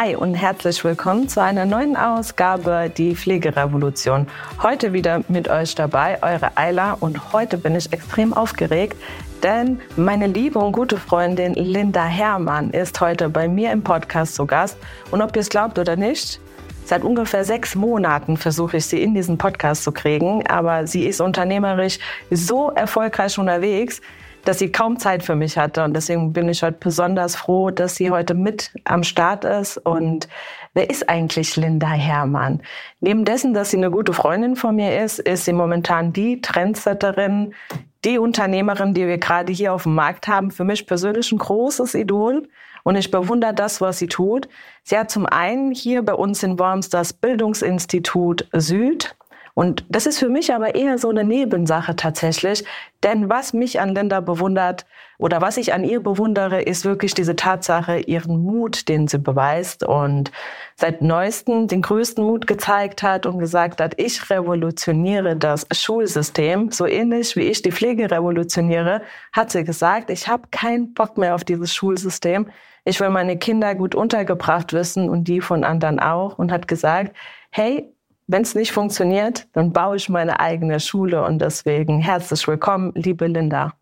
Hi und herzlich willkommen zu einer neuen Ausgabe Die Pflegerevolution. Heute wieder mit euch dabei, eure Ayla. Und heute bin ich extrem aufgeregt, denn meine liebe und gute Freundin Linda Herrmann ist heute bei mir im Podcast zu Gast. Und ob ihr es glaubt oder nicht, Seit ungefähr sechs Monaten versuche ich sie in diesen Podcast zu kriegen, aber sie ist unternehmerisch so erfolgreich unterwegs, dass sie kaum Zeit für mich hatte. Und deswegen bin ich heute besonders froh, dass sie heute mit am Start ist. Und wer ist eigentlich Linda Herrmann? Neben dessen, dass sie eine gute Freundin von mir ist, ist sie momentan die Trendsetterin, die Unternehmerin, die wir gerade hier auf dem Markt haben. Für mich persönlich ein großes Idol. Und ich bewundere das, was sie tut. Sie hat zum einen hier bei uns in Worms das Bildungsinstitut Süd und das ist für mich aber eher so eine Nebensache tatsächlich. Denn was mich an Linda bewundert oder was ich an ihr bewundere, ist wirklich diese Tatsache, ihren Mut, den sie beweist und seit neuestem den größten Mut gezeigt hat und gesagt hat, ich revolutioniere das Schulsystem. So ähnlich wie ich die Pflege revolutioniere, hat sie gesagt, ich habe keinen Bock mehr auf dieses Schulsystem. Ich will meine Kinder gut untergebracht wissen und die von anderen auch und hat gesagt, hey, wenn es nicht funktioniert, dann baue ich meine eigene Schule und deswegen herzlich willkommen, liebe Linda.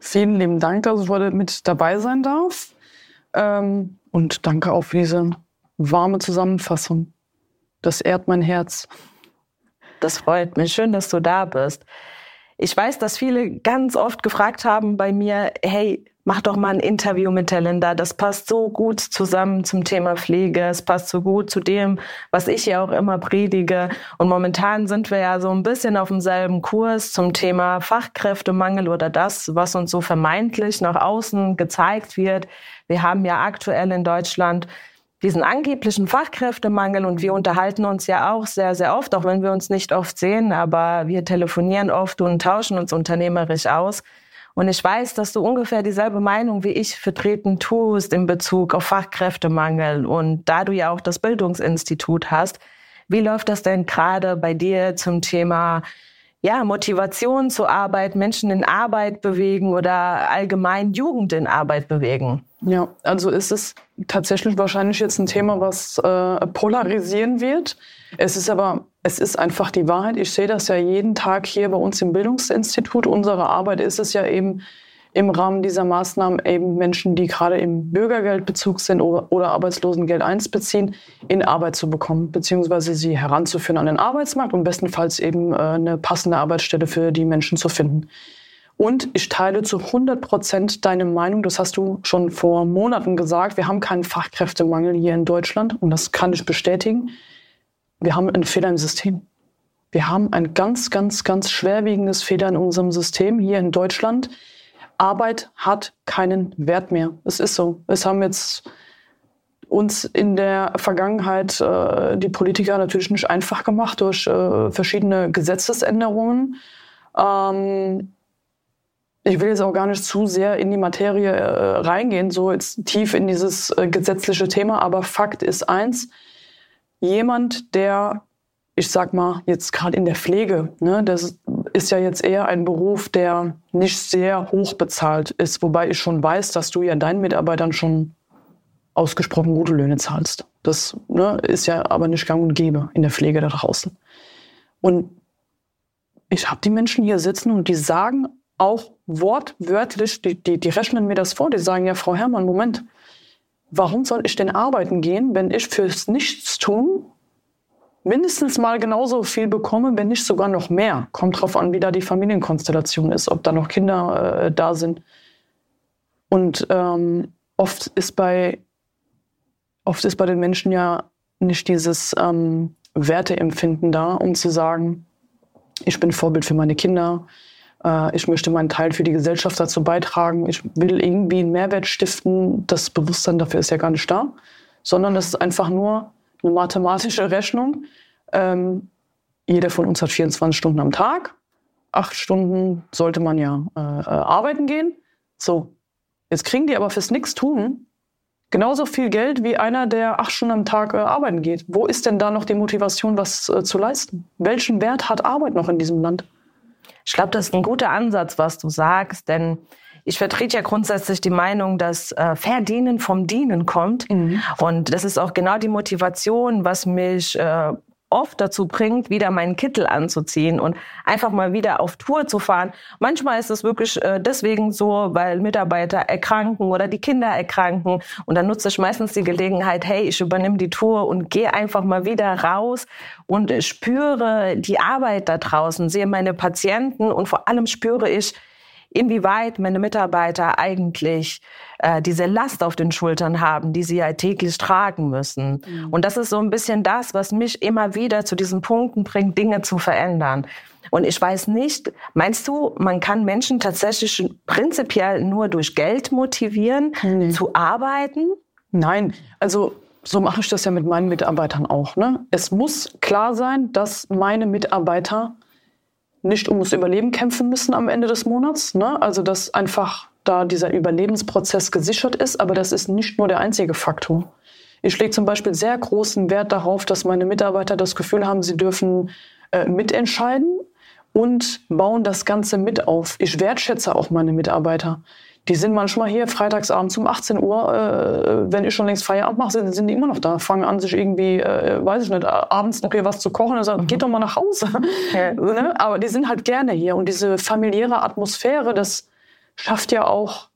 Vielen lieben Dank, dass ich heute mit dabei sein darf. Ähm, und danke auch für diese warme Zusammenfassung. Das ehrt mein Herz. Das freut mich. Schön, dass du da bist. Ich weiß, dass viele ganz oft gefragt haben bei mir, hey, mach doch mal ein Interview mit der Linda. Das passt so gut zusammen zum Thema Pflege. Es passt so gut zu dem, was ich ja auch immer predige. Und momentan sind wir ja so ein bisschen auf demselben Kurs zum Thema Fachkräftemangel oder das, was uns so vermeintlich nach außen gezeigt wird. Wir haben ja aktuell in Deutschland diesen angeblichen Fachkräftemangel und wir unterhalten uns ja auch sehr, sehr oft, auch wenn wir uns nicht oft sehen, aber wir telefonieren oft und tauschen uns unternehmerisch aus. Und ich weiß, dass du ungefähr dieselbe Meinung wie ich vertreten tust in Bezug auf Fachkräftemangel. Und da du ja auch das Bildungsinstitut hast, wie läuft das denn gerade bei dir zum Thema ja, Motivation zur Arbeit, Menschen in Arbeit bewegen oder allgemein Jugend in Arbeit bewegen? Ja, also ist es tatsächlich wahrscheinlich jetzt ein Thema, was äh, polarisieren wird. Es ist aber, es ist einfach die Wahrheit. Ich sehe das ja jeden Tag hier bei uns im Bildungsinstitut. Unsere Arbeit ist es ja eben, im Rahmen dieser Maßnahmen eben Menschen, die gerade im Bürgergeldbezug sind oder Arbeitslosengeld 1 beziehen, in Arbeit zu bekommen, beziehungsweise sie heranzuführen an den Arbeitsmarkt und bestenfalls eben äh, eine passende Arbeitsstelle für die Menschen zu finden. Und ich teile zu 100 Prozent deine Meinung. Das hast du schon vor Monaten gesagt. Wir haben keinen Fachkräftemangel hier in Deutschland und das kann ich bestätigen. Wir haben einen Fehler im System. Wir haben ein ganz, ganz, ganz schwerwiegendes Fehler in unserem System hier in Deutschland. Arbeit hat keinen Wert mehr. Es ist so. Es haben jetzt uns in der Vergangenheit äh, die Politiker natürlich nicht einfach gemacht durch äh, verschiedene Gesetzesänderungen. Ähm, ich will jetzt auch gar nicht zu sehr in die Materie äh, reingehen, so jetzt tief in dieses äh, gesetzliche Thema, aber Fakt ist eins, jemand, der, ich sag mal, jetzt gerade in der Pflege, ne, das ist ja jetzt eher ein Beruf, der nicht sehr hoch bezahlt ist, wobei ich schon weiß, dass du ja deinen Mitarbeitern schon ausgesprochen gute Löhne zahlst. Das ne, ist ja aber nicht gang und gäbe in der Pflege da draußen. Und ich habe die Menschen hier sitzen und die sagen auch wortwörtlich, die, die, die rechnen mir das vor, die sagen ja, Frau Herrmann, Moment, warum soll ich denn arbeiten gehen, wenn ich fürs Nichtstun mindestens mal genauso viel bekomme, wenn nicht sogar noch mehr. Kommt drauf an, wie da die Familienkonstellation ist, ob da noch Kinder äh, da sind. Und ähm, oft ist bei oft ist bei den Menschen ja nicht dieses ähm, Werteempfinden da, um zu sagen, ich bin Vorbild für meine Kinder, ich möchte meinen Teil für die Gesellschaft dazu beitragen, ich will irgendwie einen Mehrwert stiften. Das Bewusstsein dafür ist ja gar nicht da, sondern es ist einfach nur eine mathematische Rechnung. Ähm, jeder von uns hat 24 Stunden am Tag. Acht Stunden sollte man ja äh, äh, arbeiten gehen. So, jetzt kriegen die aber fürs Nichtstun genauso viel Geld wie einer, der acht Stunden am Tag äh, arbeiten geht. Wo ist denn da noch die Motivation, was äh, zu leisten? Welchen Wert hat Arbeit noch in diesem Land? Ich glaube, das ist ein guter Ansatz, was du sagst, denn ich vertrete ja grundsätzlich die Meinung, dass äh, Verdienen vom Dienen kommt. Mhm. Und das ist auch genau die Motivation, was mich äh, oft dazu bringt, wieder meinen Kittel anzuziehen und einfach mal wieder auf Tour zu fahren. Manchmal ist es wirklich äh, deswegen so, weil Mitarbeiter erkranken oder die Kinder erkranken. Und dann nutze ich meistens die Gelegenheit, hey, ich übernehme die Tour und gehe einfach mal wieder raus und spüre die Arbeit da draußen, sehe meine Patienten und vor allem spüre ich, inwieweit meine Mitarbeiter eigentlich äh, diese Last auf den Schultern haben, die sie ja täglich tragen müssen. Mhm. Und das ist so ein bisschen das, was mich immer wieder zu diesen Punkten bringt, Dinge zu verändern. Und ich weiß nicht, meinst du, man kann Menschen tatsächlich prinzipiell nur durch Geld motivieren, nee. zu arbeiten? Nein, also so mache ich das ja mit meinen Mitarbeitern auch. Ne? Es muss klar sein, dass meine Mitarbeiter nicht ums Überleben kämpfen müssen am Ende des Monats. Ne? Also dass einfach da dieser Überlebensprozess gesichert ist, aber das ist nicht nur der einzige Faktor. Ich lege zum Beispiel sehr großen Wert darauf, dass meine Mitarbeiter das Gefühl haben, sie dürfen äh, mitentscheiden und bauen das Ganze mit auf. Ich wertschätze auch meine Mitarbeiter. Die sind manchmal hier freitagsabends um 18 Uhr, äh, wenn ich schon längst Feierabend mache, sind, sind die immer noch da, fangen an, sich irgendwie, äh, weiß ich nicht, abends noch hier was zu kochen und sagen, mhm. geht doch mal nach Hause. Ja. ne? Aber die sind halt gerne hier und diese familiäre Atmosphäre, das schafft ja auch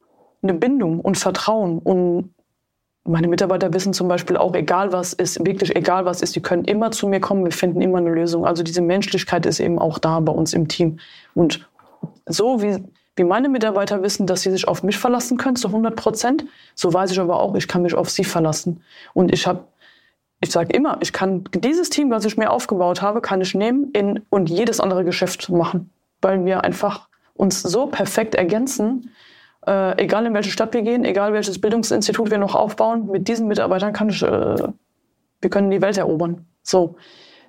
eine Bindung und Vertrauen und meine Mitarbeiter wissen zum Beispiel auch, egal was ist, wirklich egal was ist, die können immer zu mir kommen, wir finden immer eine Lösung. Also diese Menschlichkeit ist eben auch da bei uns im Team. Und so wie wie meine Mitarbeiter wissen, dass sie sich auf mich verlassen können zu 100 Prozent, so weiß ich aber auch, ich kann mich auf sie verlassen. Und ich habe, ich sage immer, ich kann dieses Team, was ich mir aufgebaut habe, kann ich nehmen in, und jedes andere Geschäft machen, weil wir einfach uns so perfekt ergänzen. Äh, egal in welche Stadt wir gehen, egal welches Bildungsinstitut wir noch aufbauen, mit diesen Mitarbeitern kann ich, äh, wir können die Welt erobern. So.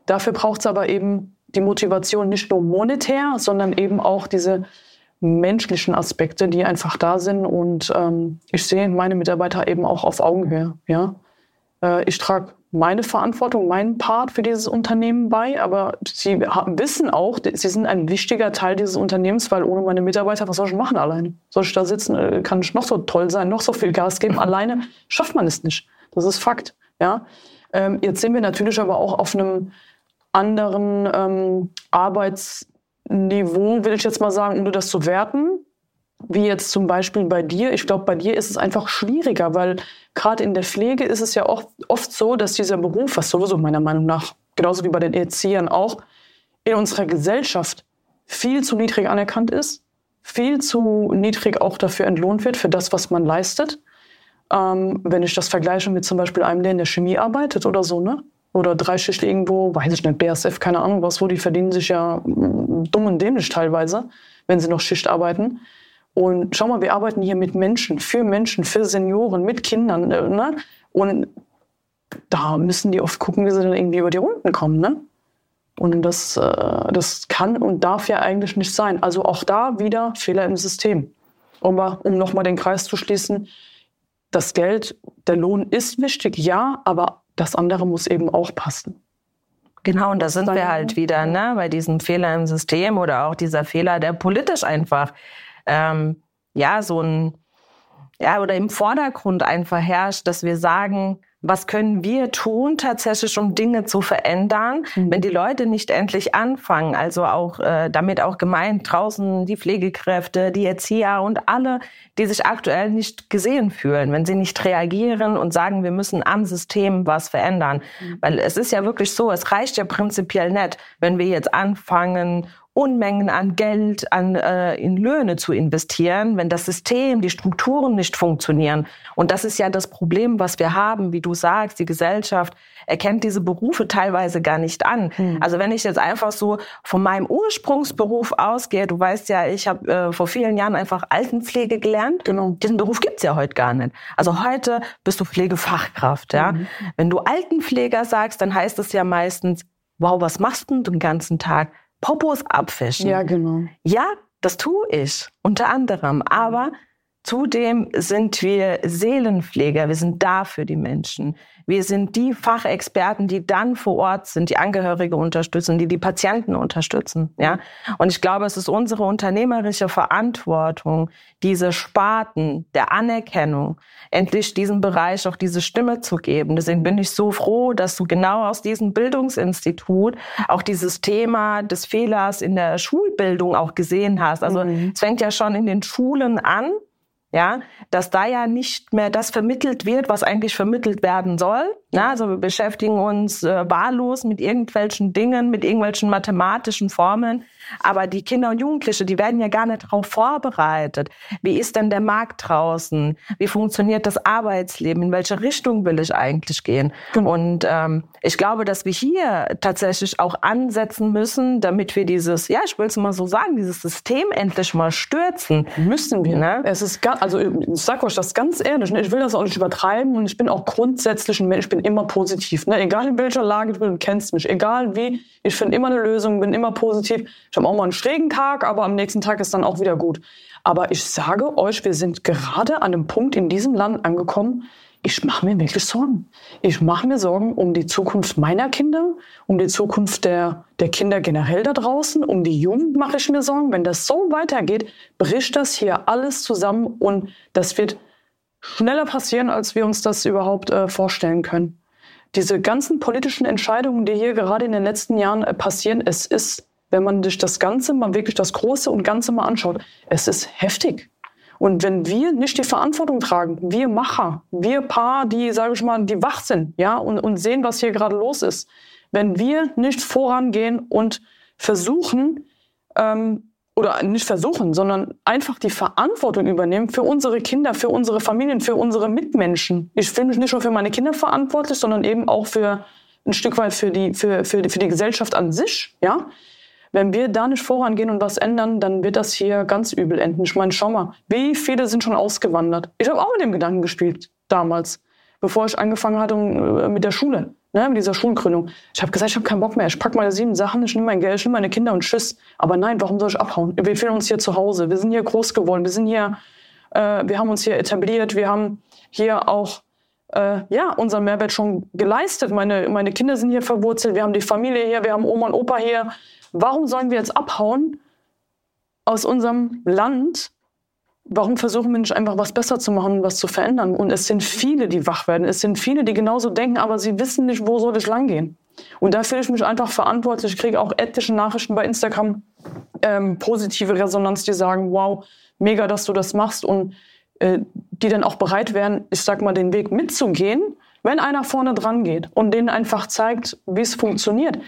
Dafür braucht es aber eben die Motivation nicht nur monetär, sondern eben auch diese menschlichen Aspekte, die einfach da sind. Und ähm, ich sehe meine Mitarbeiter eben auch auf Augenhöhe. Ja? Äh, ich trage meine Verantwortung, meinen Part für dieses Unternehmen bei, aber sie wissen auch, sie sind ein wichtiger Teil dieses Unternehmens, weil ohne meine Mitarbeiter, was soll ich machen alleine? Soll ich da sitzen, äh, kann ich noch so toll sein, noch so viel Gas geben? Alleine schafft man es nicht. Das ist Fakt. Ja? Ähm, jetzt sind wir natürlich aber auch auf einem anderen ähm, Arbeits- Niveau, will ich jetzt mal sagen, ohne das zu werten, wie jetzt zum Beispiel bei dir. Ich glaube, bei dir ist es einfach schwieriger, weil gerade in der Pflege ist es ja oft, oft so, dass dieser Beruf, was sowieso meiner Meinung nach, genauso wie bei den Erziehern auch, in unserer Gesellschaft viel zu niedrig anerkannt ist, viel zu niedrig auch dafür entlohnt wird, für das, was man leistet. Ähm, wenn ich das vergleiche mit zum Beispiel einem, der in der Chemie arbeitet oder so, ne? Oder Dreischicht irgendwo, weiß ich nicht, BASF, keine Ahnung was, wo die verdienen sich ja mm, dumm und dämlich teilweise, wenn sie noch Schicht arbeiten. Und schau mal, wir arbeiten hier mit Menschen, für Menschen, für Senioren, mit Kindern. Äh, ne? Und da müssen die oft gucken, wie sie dann irgendwie über die Runden kommen. Ne? Und das, äh, das kann und darf ja eigentlich nicht sein. Also auch da wieder Fehler im System. Um, um nochmal den Kreis zu schließen, das Geld, der Lohn ist wichtig, ja, aber das andere muss eben auch passen. Genau, und da sind wir halt wieder ne, bei diesem Fehler im System oder auch dieser Fehler, der politisch einfach ähm, ja so ein ja oder im Vordergrund einfach herrscht, dass wir sagen, was können wir tun tatsächlich, um Dinge zu verändern, mhm. wenn die Leute nicht endlich anfangen? Also auch äh, damit auch gemeint draußen die Pflegekräfte, die Erzieher und alle, die sich aktuell nicht gesehen fühlen, wenn sie nicht reagieren und sagen, wir müssen am System was verändern. Mhm. Weil es ist ja wirklich so, es reicht ja prinzipiell nicht, wenn wir jetzt anfangen, Unmengen an Geld an, äh, in Löhne zu investieren, wenn das System, die Strukturen nicht funktionieren. Und das ist ja das Problem, was wir haben, wie du sagst, die Gesellschaft erkennt diese Berufe teilweise gar nicht an. Hm. Also wenn ich jetzt einfach so von meinem Ursprungsberuf ausgehe, du weißt ja, ich habe äh, vor vielen Jahren einfach Altenpflege gelernt. Genau. Diesen Beruf gibt's ja heute gar nicht. Also heute bist du Pflegefachkraft. Ja? Mhm. Wenn du Altenpfleger sagst, dann heißt es ja meistens, wow, was machst du denn den ganzen Tag? Popos abwischen. Ja, genau. Ja, das tue ich, unter anderem. Aber Zudem sind wir Seelenpfleger, wir sind da für die Menschen. Wir sind die Fachexperten, die dann vor Ort sind, die Angehörige unterstützen, die die Patienten unterstützen. Ja, und ich glaube, es ist unsere unternehmerische Verantwortung, diese Sparten der Anerkennung endlich diesem Bereich auch diese Stimme zu geben. Deswegen bin ich so froh, dass du genau aus diesem Bildungsinstitut auch dieses Thema des Fehlers in der Schulbildung auch gesehen hast. Also mhm. es fängt ja schon in den Schulen an ja, dass da ja nicht mehr das vermittelt wird, was eigentlich vermittelt werden soll. Ja, also wir beschäftigen uns äh, wahllos mit irgendwelchen Dingen, mit irgendwelchen mathematischen Formeln. Aber die Kinder und Jugendliche, die werden ja gar nicht darauf vorbereitet. Wie ist denn der Markt draußen? Wie funktioniert das Arbeitsleben? In welche Richtung will ich eigentlich gehen? Und ähm, ich glaube, dass wir hier tatsächlich auch ansetzen müssen, damit wir dieses, ja, ich will es mal so sagen, dieses System endlich mal stürzen. Müssen wir. Ne? Es ist, also ich sag euch das ganz ehrlich, ne? ich will das auch nicht übertreiben und ich bin auch grundsätzlich ein Mensch, ich bin immer positiv. Ne? Egal in welcher Lage du kennst mich, egal wie, ich finde immer eine Lösung, bin immer positiv. Ich habe auch mal einen schrägen Tag, aber am nächsten Tag ist dann auch wieder gut. Aber ich sage euch, wir sind gerade an einem Punkt in diesem Land angekommen, ich mache mir wirklich Sorgen. Ich mache mir Sorgen um die Zukunft meiner Kinder, um die Zukunft der, der Kinder generell da draußen, um die Jugend mache ich mir Sorgen. Wenn das so weitergeht, bricht das hier alles zusammen und das wird schneller passieren, als wir uns das überhaupt äh, vorstellen können. Diese ganzen politischen Entscheidungen, die hier gerade in den letzten Jahren äh, passieren, es ist, wenn man sich das Ganze mal wirklich das Große und Ganze mal anschaut, es ist heftig. Und wenn wir nicht die Verantwortung tragen, wir Macher, wir Paar, die, sage ich mal, die wach sind, ja, und, und sehen, was hier gerade los ist, wenn wir nicht vorangehen und versuchen, ähm, oder nicht versuchen, sondern einfach die Verantwortung übernehmen für unsere Kinder, für unsere Familien, für unsere Mitmenschen. Ich fühle mich nicht nur für meine Kinder verantwortlich, sondern eben auch für ein Stück weit für die, für, für, für die Gesellschaft an sich, ja. Wenn wir da nicht vorangehen und was ändern, dann wird das hier ganz übel enden. Ich meine, schau mal, wie viele sind schon ausgewandert? Ich habe auch mit dem Gedanken gespielt damals, bevor ich angefangen hatte äh, mit der Schule ne, mit dieser Schulgründung. Ich habe gesagt, ich habe keinen Bock mehr. Ich packe meine sieben Sachen, ich nehme mein Geld, ich nehme meine Kinder und tschüss. Aber nein, warum soll ich abhauen? Wir fühlen uns hier zu Hause. Wir sind hier groß geworden. Wir sind hier, äh, wir haben uns hier etabliert. Wir haben hier auch äh, ja, unseren Mehrwert schon geleistet. Meine, meine Kinder sind hier verwurzelt. Wir haben die Familie hier. Wir haben Oma und Opa hier. Warum sollen wir jetzt abhauen aus unserem Land, warum versuchen wir nicht einfach was besser zu machen, was zu verändern? Und es sind viele, die wach werden. Es sind viele, die genauso denken, aber sie wissen nicht, wo soll ich langgehen. Und da fühle ich mich einfach verantwortlich. Ich kriege auch etliche Nachrichten bei Instagram, ähm, positive Resonanz, die sagen, wow, mega, dass du das machst. Und äh, die dann auch bereit wären, ich sag mal, den Weg mitzugehen, wenn einer vorne dran geht und denen einfach zeigt, wie es funktioniert.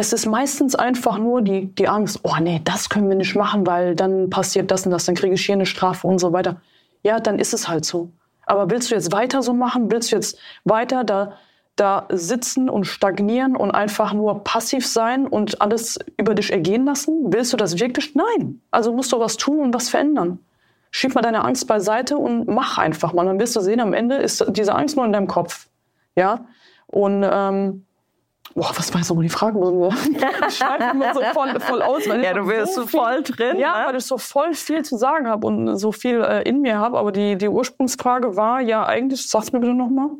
Es ist meistens einfach nur die, die Angst, oh nee, das können wir nicht machen, weil dann passiert das und das, dann kriege ich hier eine Strafe und so weiter. Ja, dann ist es halt so. Aber willst du jetzt weiter so machen? Willst du jetzt weiter da, da sitzen und stagnieren und einfach nur passiv sein und alles über dich ergehen lassen? Willst du das wirklich? Nein. Also musst du was tun und was verändern. Schieb mal deine Angst beiseite und mach einfach mal. Dann wirst du sehen, am Ende ist diese Angst nur in deinem Kopf. Ja. Und ähm, Boah, was war jetzt nochmal die Frage? Ich schreibe immer so voll, voll aus. Weil ja, du wirst so voll drin. Ja, ne? weil ich so voll viel zu sagen habe und so viel äh, in mir habe. Aber die, die Ursprungsfrage war ja eigentlich, sag's mir bitte nochmal.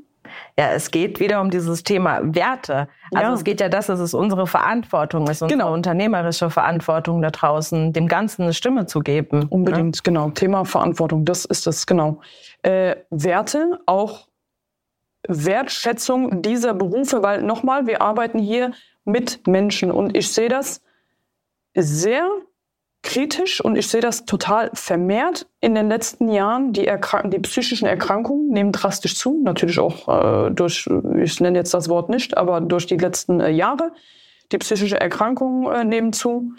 Ja, es geht wieder um dieses Thema Werte. Also ja. es geht ja das, dass es unsere Verantwortung ist, unsere genau. unternehmerische Verantwortung da draußen, dem Ganzen eine Stimme zu geben. Unbedingt, ja? genau. Thema Verantwortung, das ist das, genau. Äh, Werte, auch Wertschätzung dieser Berufe, weil nochmal, wir arbeiten hier mit Menschen und ich sehe das sehr kritisch und ich sehe das total vermehrt in den letzten Jahren. Die, Erkrank die psychischen Erkrankungen nehmen drastisch zu, natürlich auch äh, durch, ich nenne jetzt das Wort nicht, aber durch die letzten äh, Jahre. Die psychischen Erkrankungen äh, nehmen zu,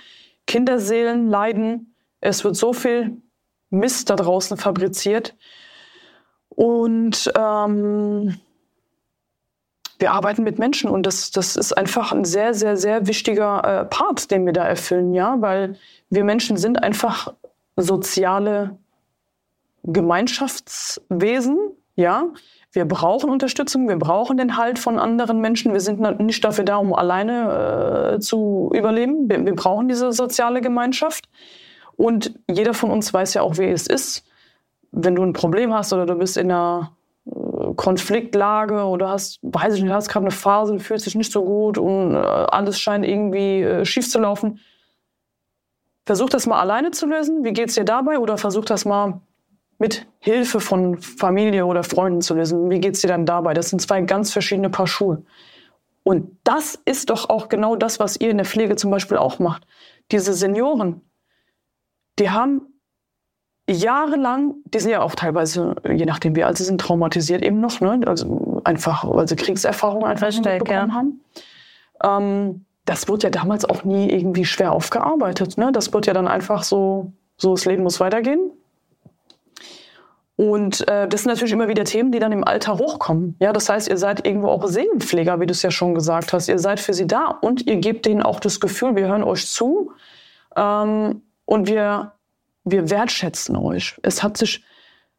Kinderseelen leiden, es wird so viel Mist da draußen fabriziert und ähm, wir arbeiten mit Menschen und das, das ist einfach ein sehr, sehr, sehr wichtiger äh, Part, den wir da erfüllen, ja, weil wir Menschen sind einfach soziale Gemeinschaftswesen, ja. Wir brauchen Unterstützung, wir brauchen den Halt von anderen Menschen. Wir sind nicht dafür da, um alleine äh, zu überleben. Wir, wir brauchen diese soziale Gemeinschaft. Und jeder von uns weiß ja auch, wie es ist, wenn du ein Problem hast oder du bist in einer Konfliktlage oder hast, weiß ich nicht, hast gerade eine Phase, du fühlst dich nicht so gut und äh, alles scheint irgendwie äh, schief zu laufen. Versuch das mal alleine zu lösen. Wie geht's dir dabei? Oder versuch das mal mit Hilfe von Familie oder Freunden zu lösen. Wie geht's dir dann dabei? Das sind zwei ganz verschiedene Paar Schuhe. Und das ist doch auch genau das, was ihr in der Pflege zum Beispiel auch macht. Diese Senioren, die haben jahrelang, die sind ja auch teilweise, je nachdem wie alt sie sind, traumatisiert eben noch, ne? also einfach, weil sie Kriegserfahrungen einfach Versteck, bekommen ja. haben. Ähm, das wurde ja damals auch nie irgendwie schwer aufgearbeitet. Ne? Das wird ja dann einfach so, so das Leben muss weitergehen. Und äh, das sind natürlich immer wieder Themen, die dann im Alter hochkommen. Ja, das heißt, ihr seid irgendwo auch Seelenpfleger, wie du es ja schon gesagt hast. Ihr seid für sie da und ihr gebt denen auch das Gefühl, wir hören euch zu ähm, und wir, wir wertschätzen euch. Es hat sich,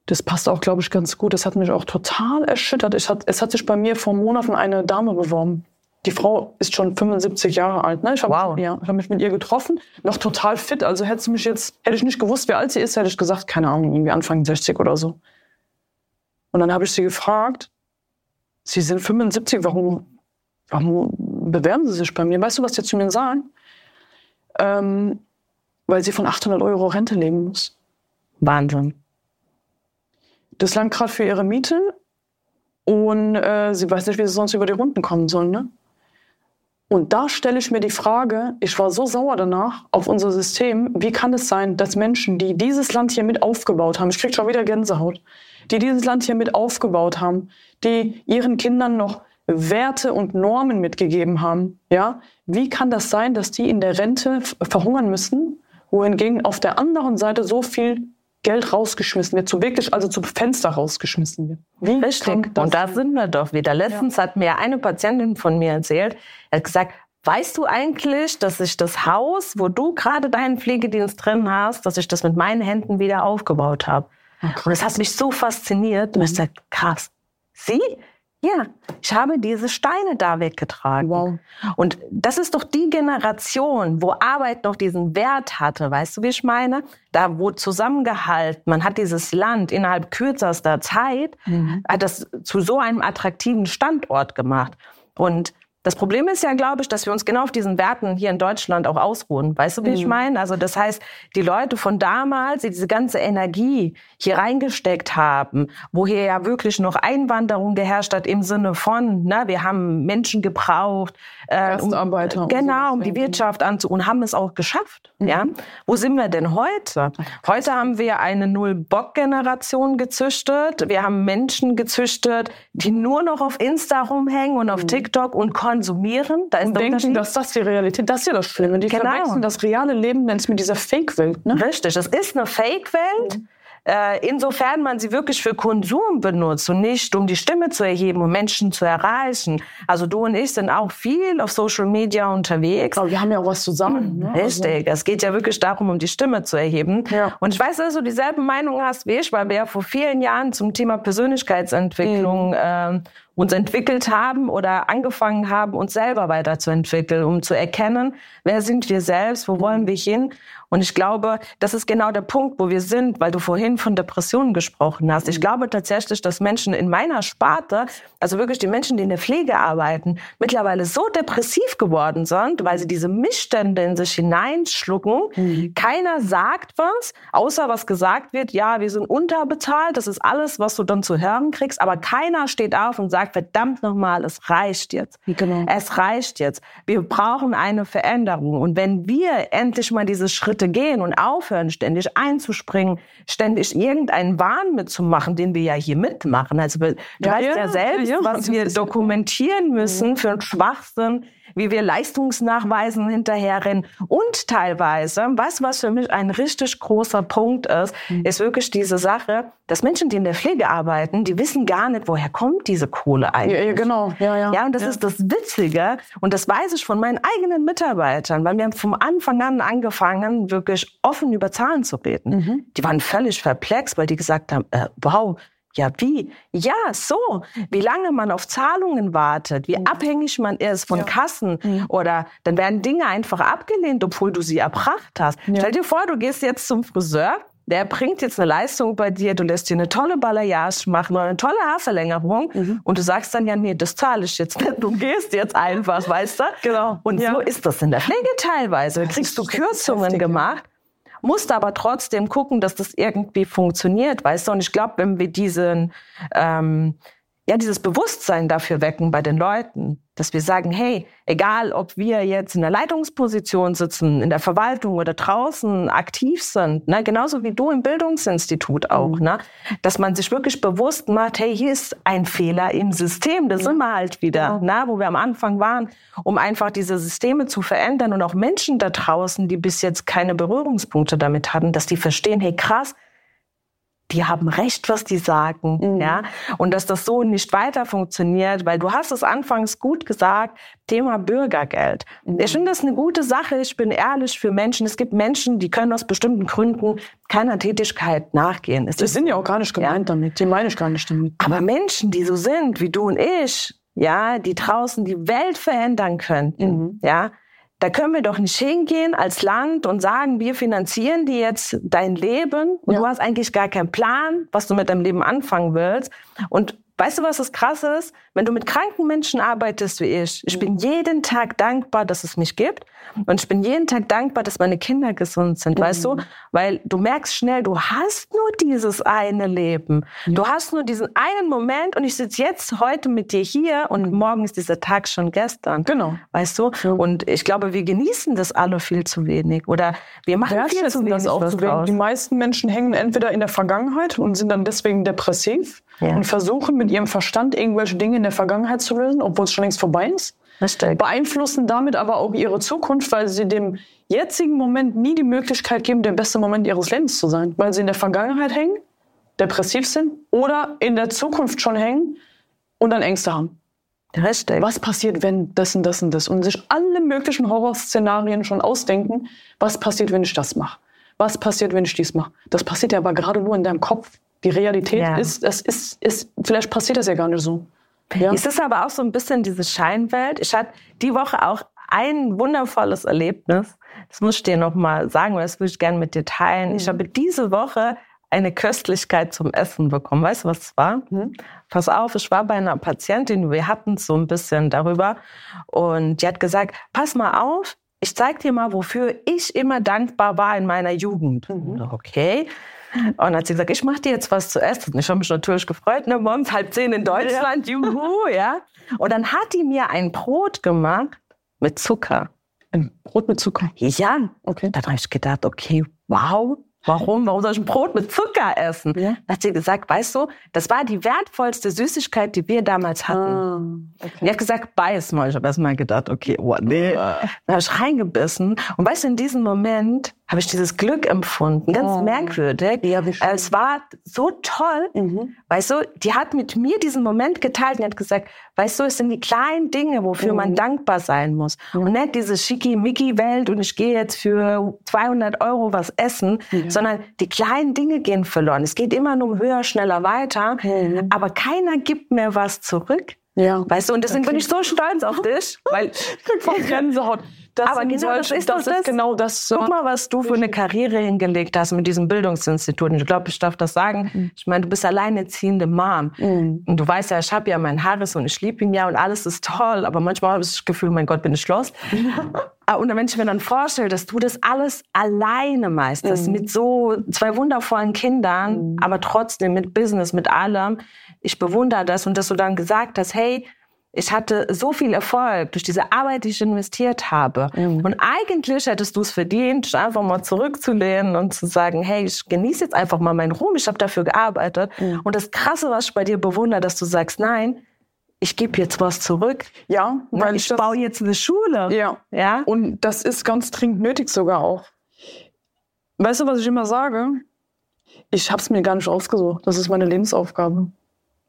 das passt auch, glaube ich, ganz gut. Das hat mich auch total erschüttert. Es hat, es hat sich bei mir vor Monaten eine Dame beworben. Die Frau ist schon 75 Jahre alt. Ne? Ich habe Wow. ja, ich hab mich mit ihr getroffen, noch total fit. Also hätte sie mich jetzt, hätte ich nicht gewusst, wie alt sie ist, hätte ich gesagt, keine Ahnung, irgendwie Anfang 60 oder so. Und dann habe ich sie gefragt, Sie sind 75, warum, warum bewerben Sie sich bei mir? Weißt du, was die zu mir sagen? Ähm, weil sie von 800 Euro Rente leben muss. Wahnsinn. Das langt gerade für ihre Miete und äh, sie weiß nicht, wie sie sonst über die Runden kommen soll. Ne? Und da stelle ich mir die Frage, ich war so sauer danach auf unser System, wie kann es sein, dass Menschen, die dieses Land hier mit aufgebaut haben, ich krieg schon wieder Gänsehaut, die dieses Land hier mit aufgebaut haben, die ihren Kindern noch Werte und Normen mitgegeben haben, ja, wie kann das sein, dass die in der Rente verhungern müssen, wohingegen auf der anderen Seite so viel Geld rausgeschmissen wird, so wirklich also zum Fenster rausgeschmissen wird? Wie Richtig. das Und da sind wir doch wieder. Letztens hat mir eine Patientin von mir erzählt, er hat gesagt, weißt du eigentlich, dass ich das Haus, wo du gerade deinen Pflegedienst drin hast, dass ich das mit meinen Händen wieder aufgebaut habe? Und es hat mich so fasziniert. Und ich sagte, krass. Sie? Ja, ich habe diese Steine da weggetragen. Wow. Und das ist doch die Generation, wo Arbeit noch diesen Wert hatte. Weißt du, wie ich meine? Da wurde zusammengehalten. Man hat dieses Land innerhalb kürzester Zeit, hat das zu so einem attraktiven Standort gemacht. Und das Problem ist ja, glaube ich, dass wir uns genau auf diesen Werten hier in Deutschland auch ausruhen. Weißt du, wie ich meine? Also das heißt, die Leute von damals, die diese ganze Energie hier reingesteckt haben, wo hier ja wirklich noch Einwanderung geherrscht hat im Sinne von, ne, wir haben Menschen gebraucht, äh, um- Gastarbeiter genau, um die. Wirtschaft anzu und haben es auch geschafft. Ja, wo sind wir denn heute? Heute haben wir eine Null-Bock-Generation gezüchtet. Wir haben Menschen gezüchtet, die nur noch auf Insta rumhängen und auf TikTok und konsumieren. Da ist Und denken, dass das die Realität, das ist ja das Schlimme. Die Genau. verwechseln das reale Leben dann mit dieser Fake-Welt. Ne? Richtig, es ist eine Fake-Welt. Äh, insofern man sie wirklich für Konsum benutzt und nicht um die Stimme zu erheben und Menschen zu erreichen. Also du und ich sind auch viel auf Social Media unterwegs. Aber wir haben ja auch was zusammen. Ne? Richtig, es geht ja wirklich darum, um die Stimme zu erheben. Ja. Und ich weiß, dass du dieselbe Meinung hast wie ich, weil wir ja vor vielen Jahren zum Thema Persönlichkeitsentwicklung ähm, uns entwickelt haben oder angefangen haben, uns selber weiterzuentwickeln, um zu erkennen, wer sind wir selbst, wo wollen wir hin. Und ich glaube, das ist genau der Punkt, wo wir sind, weil du vorhin von Depressionen gesprochen hast. Ich glaube tatsächlich, dass Menschen in meiner Sparte, also wirklich die Menschen, die in der Pflege arbeiten, mittlerweile so depressiv geworden sind, weil sie diese Missstände in sich hineinschlucken. Keiner sagt was, außer was gesagt wird, ja, wir sind unterbezahlt, das ist alles, was du dann zu hören kriegst, aber keiner steht auf und sagt, verdammt nochmal, es reicht jetzt. Genau. Es reicht jetzt. Wir brauchen eine Veränderung. Und wenn wir endlich mal diese Schritte gehen und aufhören, ständig einzuspringen, ständig irgendeinen Wahn mitzumachen, den wir ja hier mitmachen. Also du Ja, weißt ja, ja, selbst, ja, ja. was wir dokumentieren müssen für einen Schwachsinn, wie wir Leistungsnachweisen hinterherrennen und teilweise, was was für mich ein richtig großer Punkt ist, ist wirklich diese Sache, dass Menschen, die in der Pflege arbeiten, die wissen gar nicht, woher kommt diese Kohle eigentlich. Ja, ja, genau. Ja, ja. Ja, und das ist das Witzige. Und das weiß ich von meinen eigenen Mitarbeitern, weil wir haben vom Anfang an angefangen, wirklich offen über Zahlen zu reden. Mhm. Die waren völlig perplex, weil die gesagt haben, äh, wow, ja, wie? Ja, so. Wie lange man auf Zahlungen wartet, wie abhängig man ist von Kassen oder dann werden Dinge einfach abgelehnt, obwohl du sie erbracht hast. Stell dir vor, du gehst jetzt zum Friseur der bringt jetzt eine Leistung bei dir, du lässt dir eine tolle Balayage machen oder eine tolle Haarverlängerung mhm. und du sagst dann ja, nee, das zahle ich jetzt nicht, du gehst jetzt einfach, weißt du? Genau. Und ja. so ist das in der Pflege teilweise. Da kriegst du Kürzungen heftig, gemacht, musst aber trotzdem gucken, dass das irgendwie funktioniert, weißt du? Und ich glaube, wenn wir diesen ähm, ja, dieses Bewusstsein dafür wecken bei den Leuten, dass wir sagen, hey, egal ob wir jetzt in der Leitungsposition sitzen, in der Verwaltung oder draußen aktiv sind, ne, genauso wie du im Bildungsinstitut auch, mhm. ne, dass man sich wirklich bewusst macht, hey, hier ist ein Fehler im System, da sind wir halt wieder, ja. ne, wo wir am Anfang waren, um einfach diese Systeme zu verändern und auch Menschen da draußen, die bis jetzt keine Berührungspunkte damit hatten, dass die verstehen, hey, krass, die haben recht, was die sagen, mhm. ja. Und dass das so nicht weiter funktioniert, weil du hast es anfangs gut gesagt, Thema Bürgergeld. Mhm. Ich finde das eine gute Sache. Ich bin ehrlich für Menschen. Es gibt Menschen, die können aus bestimmten Gründen keiner Tätigkeit nachgehen. Es die sind ja auch gar nicht gemeint ja. damit. Die meine ich gar nicht damit. Aber Menschen, die so sind, wie du und ich, ja, die draußen die Welt verändern könnten, mhm. ja, da können wir doch nicht hingehen als Land und sagen, wir finanzieren dir jetzt dein Leben und ja. du hast eigentlich gar keinen Plan, was du mit deinem Leben anfangen willst. Und weißt du, was das krass ist? Wenn du mit kranken Menschen arbeitest wie ich, ich bin jeden Tag dankbar, dass es mich gibt. Und ich bin jeden Tag dankbar, dass meine Kinder gesund sind, mhm. weißt du? Weil du merkst schnell, du hast nur dieses eine Leben. Mhm. Du hast nur diesen einen Moment und ich sitze jetzt heute mit dir hier und mhm. morgen ist dieser Tag schon gestern. Genau. Weißt du? Ja. Und ich glaube, wir genießen das alle viel zu wenig oder wir machen ja, viel zu wenig. Das auch zu wenig. Die meisten Menschen hängen entweder in der Vergangenheit und sind dann deswegen depressiv ja. und versuchen mit ihrem Verstand irgendwelche Dinge in der Vergangenheit zu lösen, obwohl es schon längst vorbei ist. Richtig. Beeinflussen damit aber auch ihre Zukunft, weil sie dem jetzigen Moment nie die Möglichkeit geben, der beste Moment ihres Lebens zu sein. Weil sie in der Vergangenheit hängen, depressiv sind oder in der Zukunft schon hängen und dann Ängste haben. Richtig. Was passiert, wenn das und das und das? Und sich alle möglichen Horrorszenarien schon ausdenken. Was passiert, wenn ich das mache? Was passiert, wenn ich dies mache? Das passiert ja aber gerade nur in deinem Kopf. Die Realität ja. ist, es ist, ist, vielleicht passiert das ja gar nicht so. Ja. Es ist aber auch so ein bisschen diese Scheinwelt. Ich hatte die Woche auch ein wundervolles Erlebnis. Das muss ich dir noch mal sagen, weil das würde ich gerne mit dir teilen. Mhm. Ich habe diese Woche eine Köstlichkeit zum Essen bekommen. Weißt du, was es war? Mhm. Pass auf, ich war bei einer Patientin, wir hatten so ein bisschen darüber und die hat gesagt, pass mal auf, ich zeig dir mal, wofür ich immer dankbar war in meiner Jugend. Mhm. Okay. Und dann hat sie gesagt, ich mache dir jetzt was zu essen. Ich habe mich natürlich gefreut, ne, morgens halb zehn in Deutschland, ja. juhu, ja. Und dann hat die mir ein Brot gemacht mit Zucker. Ein Brot mit Zucker? Ja. Okay. Dann habe ich gedacht, okay, wow, Warum? Warum soll ich ein Brot mit Zucker essen? Ja. Dann hat sie gesagt, weißt du, das war die wertvollste Süßigkeit, die wir damals hatten. Ah, okay. Die hat gesagt, beiß mal. Ich habe erst mal gedacht, okay, oh nee. Dann habe ich reingebissen. Und weißt du, in diesem Moment habe ich dieses Glück empfunden. Ganz oh. merkwürdig. Ja, es war so toll. Mhm. Weißt du, die hat mit mir diesen Moment geteilt und hat gesagt, weißt du, es sind die kleinen Dinge, wofür mhm. man dankbar sein muss. Mhm. Und nicht diese schicki-micki-Welt und ich gehe jetzt für 200 Euro was essen, sondern die kleinen Dinge gehen verloren. Es geht immer nur um höher, schneller, weiter. Aber keiner gibt mir was zurück. Ja. Weißt du, und deswegen okay. bin ich so stolz auf dich, weil ich krieg Gänsehaut. Das aber genau, das ist das, das genau das. Guck mal, was du für eine Karriere hingelegt hast mit diesem Bildungsinstitut. Und ich glaube, ich darf das sagen. Mhm. Ich meine, du bist alleinerziehende Mom. Mhm. Und du weißt ja, ich habe ja meinen Harris und ich liebe ihn ja und alles ist toll. Aber manchmal habe ich das Gefühl, mein Gott, bin ich los. Ah, und wenn ich mir dann vorstelle, dass du das alles alleine meisterst, mhm. mit so zwei wundervollen Kindern, mhm. aber trotzdem mit Business, mit allem, ich bewundere das und dass du dann gesagt hast, hey, ich hatte so viel Erfolg durch diese Arbeit, die ich investiert habe. Mhm. Und eigentlich hättest du es verdient, einfach mal zurückzulehnen und zu sagen, hey, ich genieße jetzt einfach mal meinen Ruhm, ich habe dafür gearbeitet. Mhm. Und das Krasse, was ich bei dir bewundere, dass du sagst, nein, ich gebe jetzt was zurück. Ja, weil ich, ich baue jetzt eine Schule. Ja. ja. Und das ist ganz dringend nötig sogar auch. Weißt du, was ich immer sage? Ich habe es mir gar nicht ausgesucht. Das ist meine Lebensaufgabe.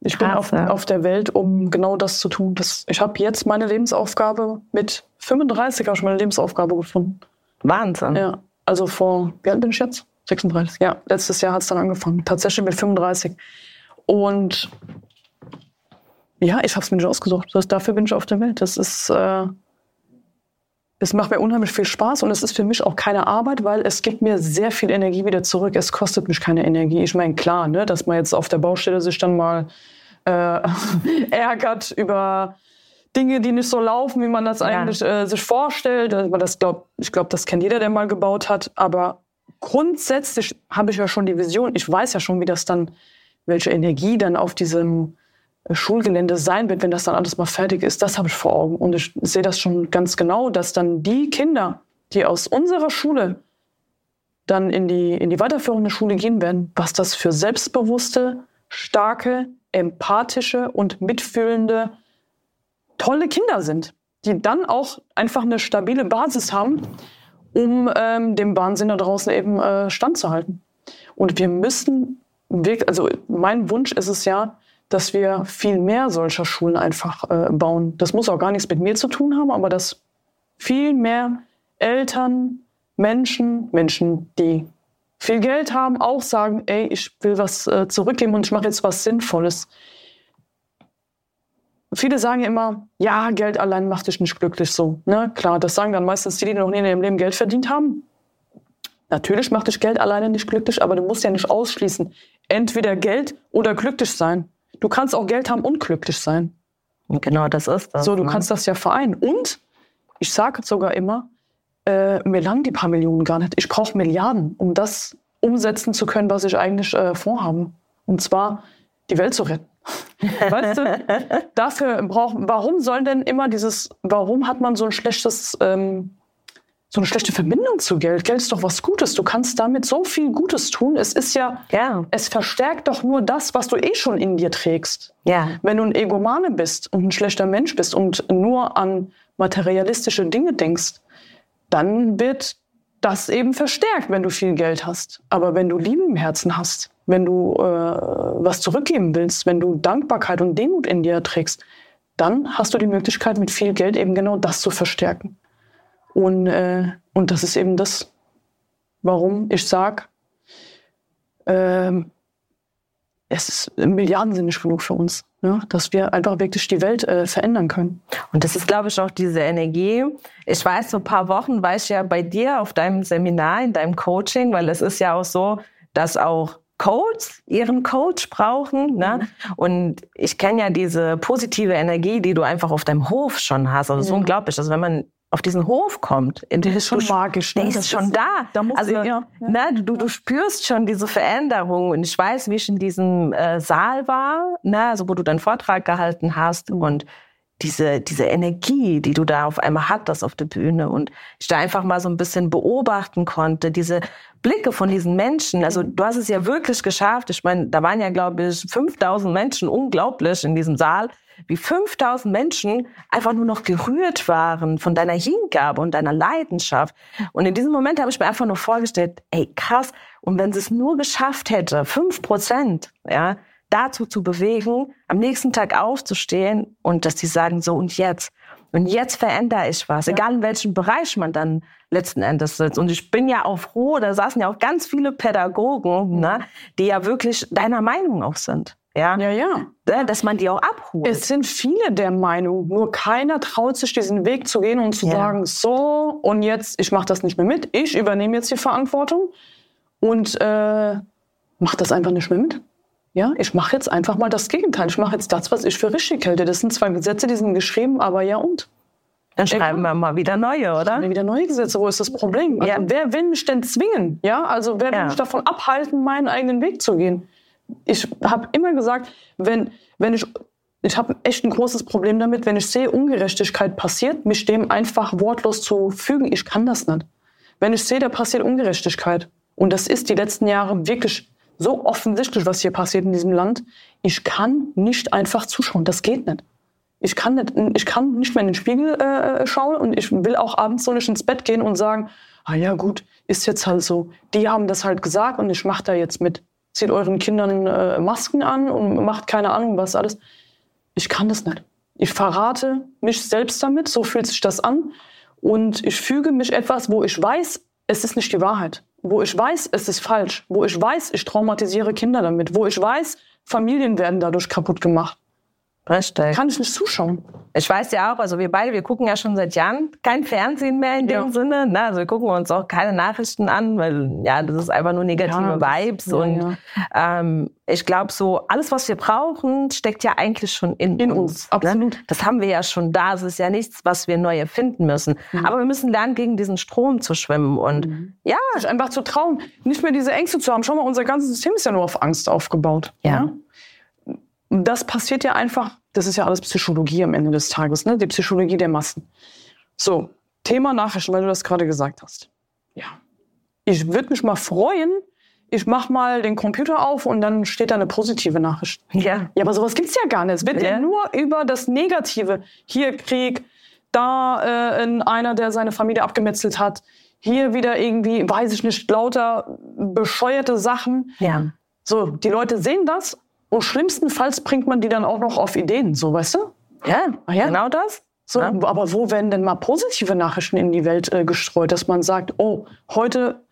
Ich bin auf, auf, der Welt, um genau das zu tun. Das, ich habe jetzt meine Lebensaufgabe mit 35 habe ich meine Lebensaufgabe gefunden. Wahnsinn. Ja. Also vor, wie alt bin ich jetzt? 36. Ja, letztes Jahr hat es dann angefangen. Tatsächlich mit 35. Und ja, ich habe es mir nicht ausgesucht. Das, dafür bin ich auf der Welt. Das ist, äh, es macht mir unheimlich viel Spaß und es ist für mich auch keine Arbeit, weil es gibt mir sehr viel Energie wieder zurück. Es kostet mich keine Energie. Ich meine, klar, ne, dass man jetzt auf der Baustelle sich dann mal äh, ärgert über Dinge, die nicht so laufen, wie man das eigentlich ja. äh, sich vorstellt. Das glaub, ich glaube, das kennt jeder, der mal gebaut hat. Aber grundsätzlich habe ich ja schon die Vision. Ich weiß ja schon, wie das dann, welche Energie dann auf diesem Schulgelände sein wird, wenn das dann alles mal fertig ist, das habe ich vor Augen. Und ich sehe das schon ganz genau, dass dann die Kinder, die aus unserer Schule dann in die, in die weiterführende Schule gehen werden, was das für selbstbewusste, starke, empathische und mitfühlende, tolle Kinder sind, die dann auch einfach eine stabile Basis haben, um ähm, dem Wahnsinn da draußen eben äh, standzuhalten. Und wir müssen wirklich, also mein Wunsch ist es ja, dass wir viel mehr solcher Schulen einfach äh, bauen. Das muss auch gar nichts mit mir zu tun haben, aber dass viel mehr Eltern, Menschen, Menschen, die viel Geld haben, auch sagen, ey, ich will was äh, zurückgeben und ich mache jetzt was Sinnvolles. Viele sagen ja immer, ja, Geld allein macht dich nicht glücklich so. Ne? Klar, das sagen dann meistens die, die noch nie in ihrem Leben Geld verdient haben. Natürlich macht dich Geld alleine nicht glücklich, aber du musst ja nicht ausschließen, entweder Geld oder glücklich sein. Du kannst auch Geld haben und glücklich sein. Genau das ist das. So, du ne? kannst das ja vereinen. Und ich sage sogar immer, äh, mir langen die paar Millionen gar nicht. Ich brauche Milliarden, um das umsetzen zu können, was ich eigentlich äh, vorhabe. Und zwar die Welt zu retten. weißt du, dafür brauchen, warum soll denn immer dieses, warum hat man so ein schlechtes ähm, so eine schlechte Verbindung zu Geld. Geld ist doch was Gutes. Du kannst damit so viel Gutes tun. Es ist ja, ja. es verstärkt doch nur das, was du eh schon in dir trägst. Ja. Wenn du ein Egomane bist und ein schlechter Mensch bist und nur an materialistische Dinge denkst, dann wird das eben verstärkt, wenn du viel Geld hast. Aber wenn du Liebe im Herzen hast, wenn du äh, was zurückgeben willst, wenn du Dankbarkeit und Demut in dir trägst, dann hast du die Möglichkeit, mit viel Geld eben genau das zu verstärken. Und, äh, und das ist eben das, warum ich sage, äh, es ist milliardensinnig genug für uns, ne? dass wir einfach wirklich die Welt äh, verändern können. Und das ist, glaube ich, auch diese Energie. Ich weiß, so ein paar Wochen war ich ja bei dir auf deinem Seminar, in deinem Coaching, weil es ist ja auch so, dass auch Coach ihren Coach brauchen. Ne? Mhm. Und ich kenne ja diese positive Energie, die du einfach auf deinem Hof schon hast. Also ja. so unglaublich. Also wenn man auf diesen Hof kommt, der ist schon magisch. Ne? Der ist schon da. da also ja, ja. Ne, du, du spürst schon diese Veränderung und ich weiß, wie ich in diesem äh, Saal war, ne, also wo du deinen Vortrag gehalten hast und diese, diese Energie, die du da auf einmal hattest auf der Bühne und ich da einfach mal so ein bisschen beobachten konnte, diese Blicke von diesen Menschen. Also du hast es ja wirklich geschafft. Ich meine, da waren ja, glaube ich, 5000 Menschen, unglaublich in diesem Saal wie 5000 Menschen einfach nur noch gerührt waren von deiner Hingabe und deiner Leidenschaft. Und in diesem Moment habe ich mir einfach nur vorgestellt, ey, krass. Und wenn sie es nur geschafft hätte, fünf Prozent, ja, dazu zu bewegen, am nächsten Tag aufzustehen und dass sie sagen, so und jetzt. Und jetzt verändere ich was, ja. egal in welchem Bereich man dann letzten Endes sitzt. Und ich bin ja auch froh, da saßen ja auch ganz viele Pädagogen, ne, die ja wirklich deiner Meinung auch sind. Ja, ja, ja. Ne, dass man die auch abholt. Es sind viele der Meinung, nur keiner traut sich, diesen Weg zu gehen und zu ja. sagen, so, und jetzt, ich mache das nicht mehr mit, ich übernehme jetzt die Verantwortung und äh, mache das einfach nicht mehr mit. Ja, ich mache jetzt einfach mal das Gegenteil. Ich mache jetzt das, was ich für richtig halte. Das sind zwei Gesetze, die sind geschrieben, aber ja und? Dann schreiben wir mal wieder neue, oder? Wieder neue Gesetze. Wo ist das Problem? Also, ja. Wer will mich denn zwingen? Ja, also wer will ja. mich davon abhalten, meinen eigenen Weg zu gehen? Ich habe immer gesagt, wenn, wenn ich, ich habe echt ein großes Problem damit, wenn ich sehe, Ungerechtigkeit passiert, mich dem einfach wortlos zu fügen. Ich kann das nicht. Wenn ich sehe, da passiert Ungerechtigkeit, und das ist die letzten Jahre wirklich so offensichtlich, was hier passiert in diesem Land, ich kann nicht einfach zuschauen. Das geht nicht. Ich kann nicht, ich kann nicht mehr in den Spiegel äh, schauen und ich will auch abends so nicht ins Bett gehen und sagen, ah ja gut, ist jetzt halt so. Die haben das halt gesagt und ich mache da jetzt mit zieht euren Kindern äh, Masken an und macht keine Ahnung was alles. Ich kann das nicht. Ich verrate mich selbst damit, so fühlt sich das an. Und ich füge mich etwas, wo ich weiß, es ist nicht die Wahrheit. Wo ich weiß, es ist falsch. Wo ich weiß, ich traumatisiere Kinder damit. Wo ich weiß, Familien werden dadurch kaputt gemacht. Richtig. Kann ich nicht zuschauen. Ich weiß ja auch, also wir beide, wir gucken ja schon seit Jahren kein Fernsehen mehr in dem Ja. Sinne. Ne? Also wir gucken uns auch keine Nachrichten an, weil ja, das ist einfach nur negative Ja, das- Vibes. ja, und Ähm, ich glaube, so alles, was wir brauchen, steckt ja eigentlich schon in, In uns. uns, absolut. Ne? Das haben wir ja schon da. Es ist ja nichts, was wir neu erfinden müssen. Mhm. Aber wir müssen lernen, gegen diesen Strom zu schwimmen. Und ja, Sich einfach zu trauen, nicht mehr diese Ängste zu haben. Schau mal, unser ganzes System ist ja nur auf Angst aufgebaut. Ja. Das passiert ja einfach, das ist ja alles Psychologie am Ende des Tages, ne? die Psychologie der Massen. So, Thema Nachrichten, weil du das gerade gesagt hast. Ja. Ich würde mich mal freuen, ich mache mal den Computer auf und dann steht da eine positive Nachricht. ja. Ja, aber sowas gibt's ja gar nicht. Es wird ja, Ja. nur über das Negative. Hier Krieg, da äh, in einer, der seine Familie abgemetzelt hat. Hier wieder irgendwie, weiß ich nicht, lauter bescheuerte Sachen. Ja. So, die Leute sehen das und schlimmstenfalls bringt man die dann auch noch auf Ideen, so, weißt du? Ja, ja? genau das. So, Ja. aber wo werden denn mal positive Nachrichten in die Welt äh, gestreut, dass man sagt, oh, heute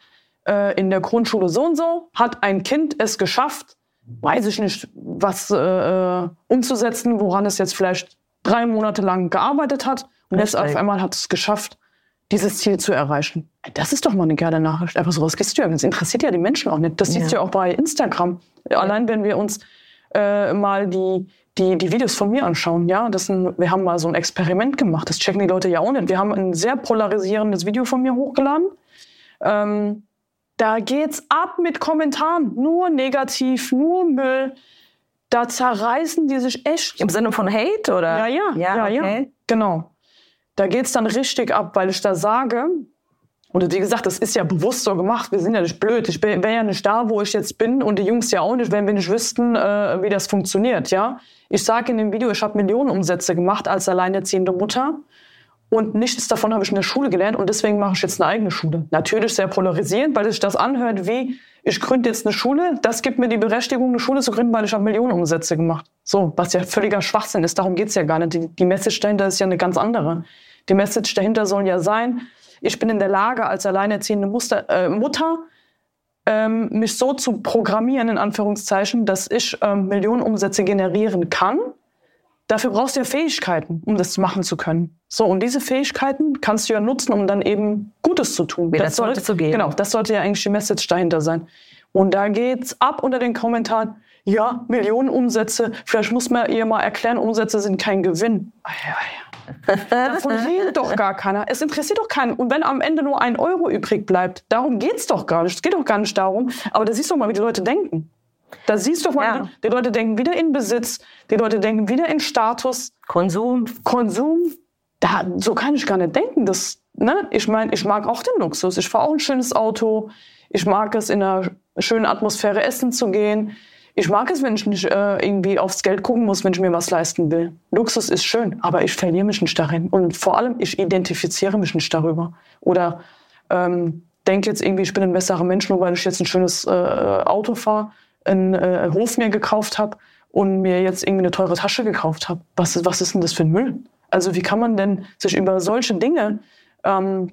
äh, in der Grundschule so und so hat ein Kind es geschafft, weiß ich nicht, was äh, äh, umzusetzen, woran es jetzt vielleicht drei Monate lang gearbeitet hat und jetzt auf einmal hat es geschafft, dieses Ziel zu erreichen. Das ist doch mal eine geile Nachricht. Aber sowas du ja. Das interessiert ja die Menschen auch nicht. Das siehst du Ja. ja auch bei Instagram. Allein wenn wir uns äh, mal die, die, die Videos von mir anschauen. Ja, das sind, wir haben mal so ein Experiment gemacht. Das checken die Leute ja auch nicht. Wir haben ein sehr polarisierendes Video von mir hochgeladen. Ähm, da geht's ab mit Kommentaren. Nur negativ, nur Müll. Da zerreißen die sich echt. Im Sinne von Hate oder? Ja, ja, ja, ja, ja. okay. Genau. Da geht's dann richtig ab, weil ich da sage, und wie gesagt, das ist ja bewusst so gemacht, wir sind ja nicht blöd. Ich wäre ja nicht da, wo ich jetzt bin und die Jungs ja auch nicht, wenn wir nicht wüssten, äh, wie das funktioniert. Ja, Ich sage in dem Video, ich habe Millionenumsätze gemacht als alleinerziehende Mutter. Und nichts davon habe ich in der Schule gelernt und deswegen mache ich jetzt eine eigene Schule. Natürlich sehr polarisierend, weil sich das anhört wie, ich gründe jetzt eine Schule, das gibt mir die Berechtigung, eine Schule zu gründen, weil ich habe Millionenumsätze gemacht. So, was ja völliger Schwachsinn ist, darum geht's ja gar nicht. Die, die Message dahinter ist ja eine ganz andere. Die Message dahinter soll ja sein, ich bin in der Lage, als alleinerziehende Muster, äh, Mutter ähm, mich so zu programmieren, in Anführungszeichen, dass ich ähm, Millionenumsätze generieren kann. Dafür brauchst du ja Fähigkeiten, um das machen zu können. So, und diese Fähigkeiten kannst du ja nutzen, um dann eben Gutes zu tun. Wieder das sollte, zurückzugeben. Genau, das sollte ja eigentlich die Message dahinter sein. Und da geht's ab unter den Kommentaren, ja, Millionenumsätze, vielleicht muss man ihr mal erklären, Umsätze sind kein Gewinn. Ah, ja, ja. Davon redet doch gar keiner. Es interessiert doch keinen. Und wenn am Ende nur ein Euro übrig bleibt, darum geht's doch gar nicht. Es geht doch gar nicht darum. Aber da siehst du mal, wie die Leute denken. Da siehst du mal, Ja. die Leute denken wieder in Besitz, die Leute denken wieder in Status, Konsum. Konsum. Da, so kann ich gar nicht denken. Das, ne? Ich meine, ich mag auch den Luxus. Ich fahre auch ein schönes Auto. Ich mag es, in einer schönen Atmosphäre essen zu gehen. Ich mag es, wenn ich nicht äh, irgendwie aufs Geld gucken muss, wenn ich mir was leisten will. Luxus ist schön, aber ich verliere mich nicht darin. Und vor allem, ich identifiziere mich nicht darüber. Oder ähm, denke jetzt irgendwie, ich bin ein besserer Mensch, nur weil ich jetzt ein schönes äh, Auto fahre, einen äh, Hof mir gekauft habe und mir jetzt irgendwie eine teure Tasche gekauft habe. Was, ist- was ist denn das für ein Müll? Also wie kann man denn sich über solche Dinge ähm,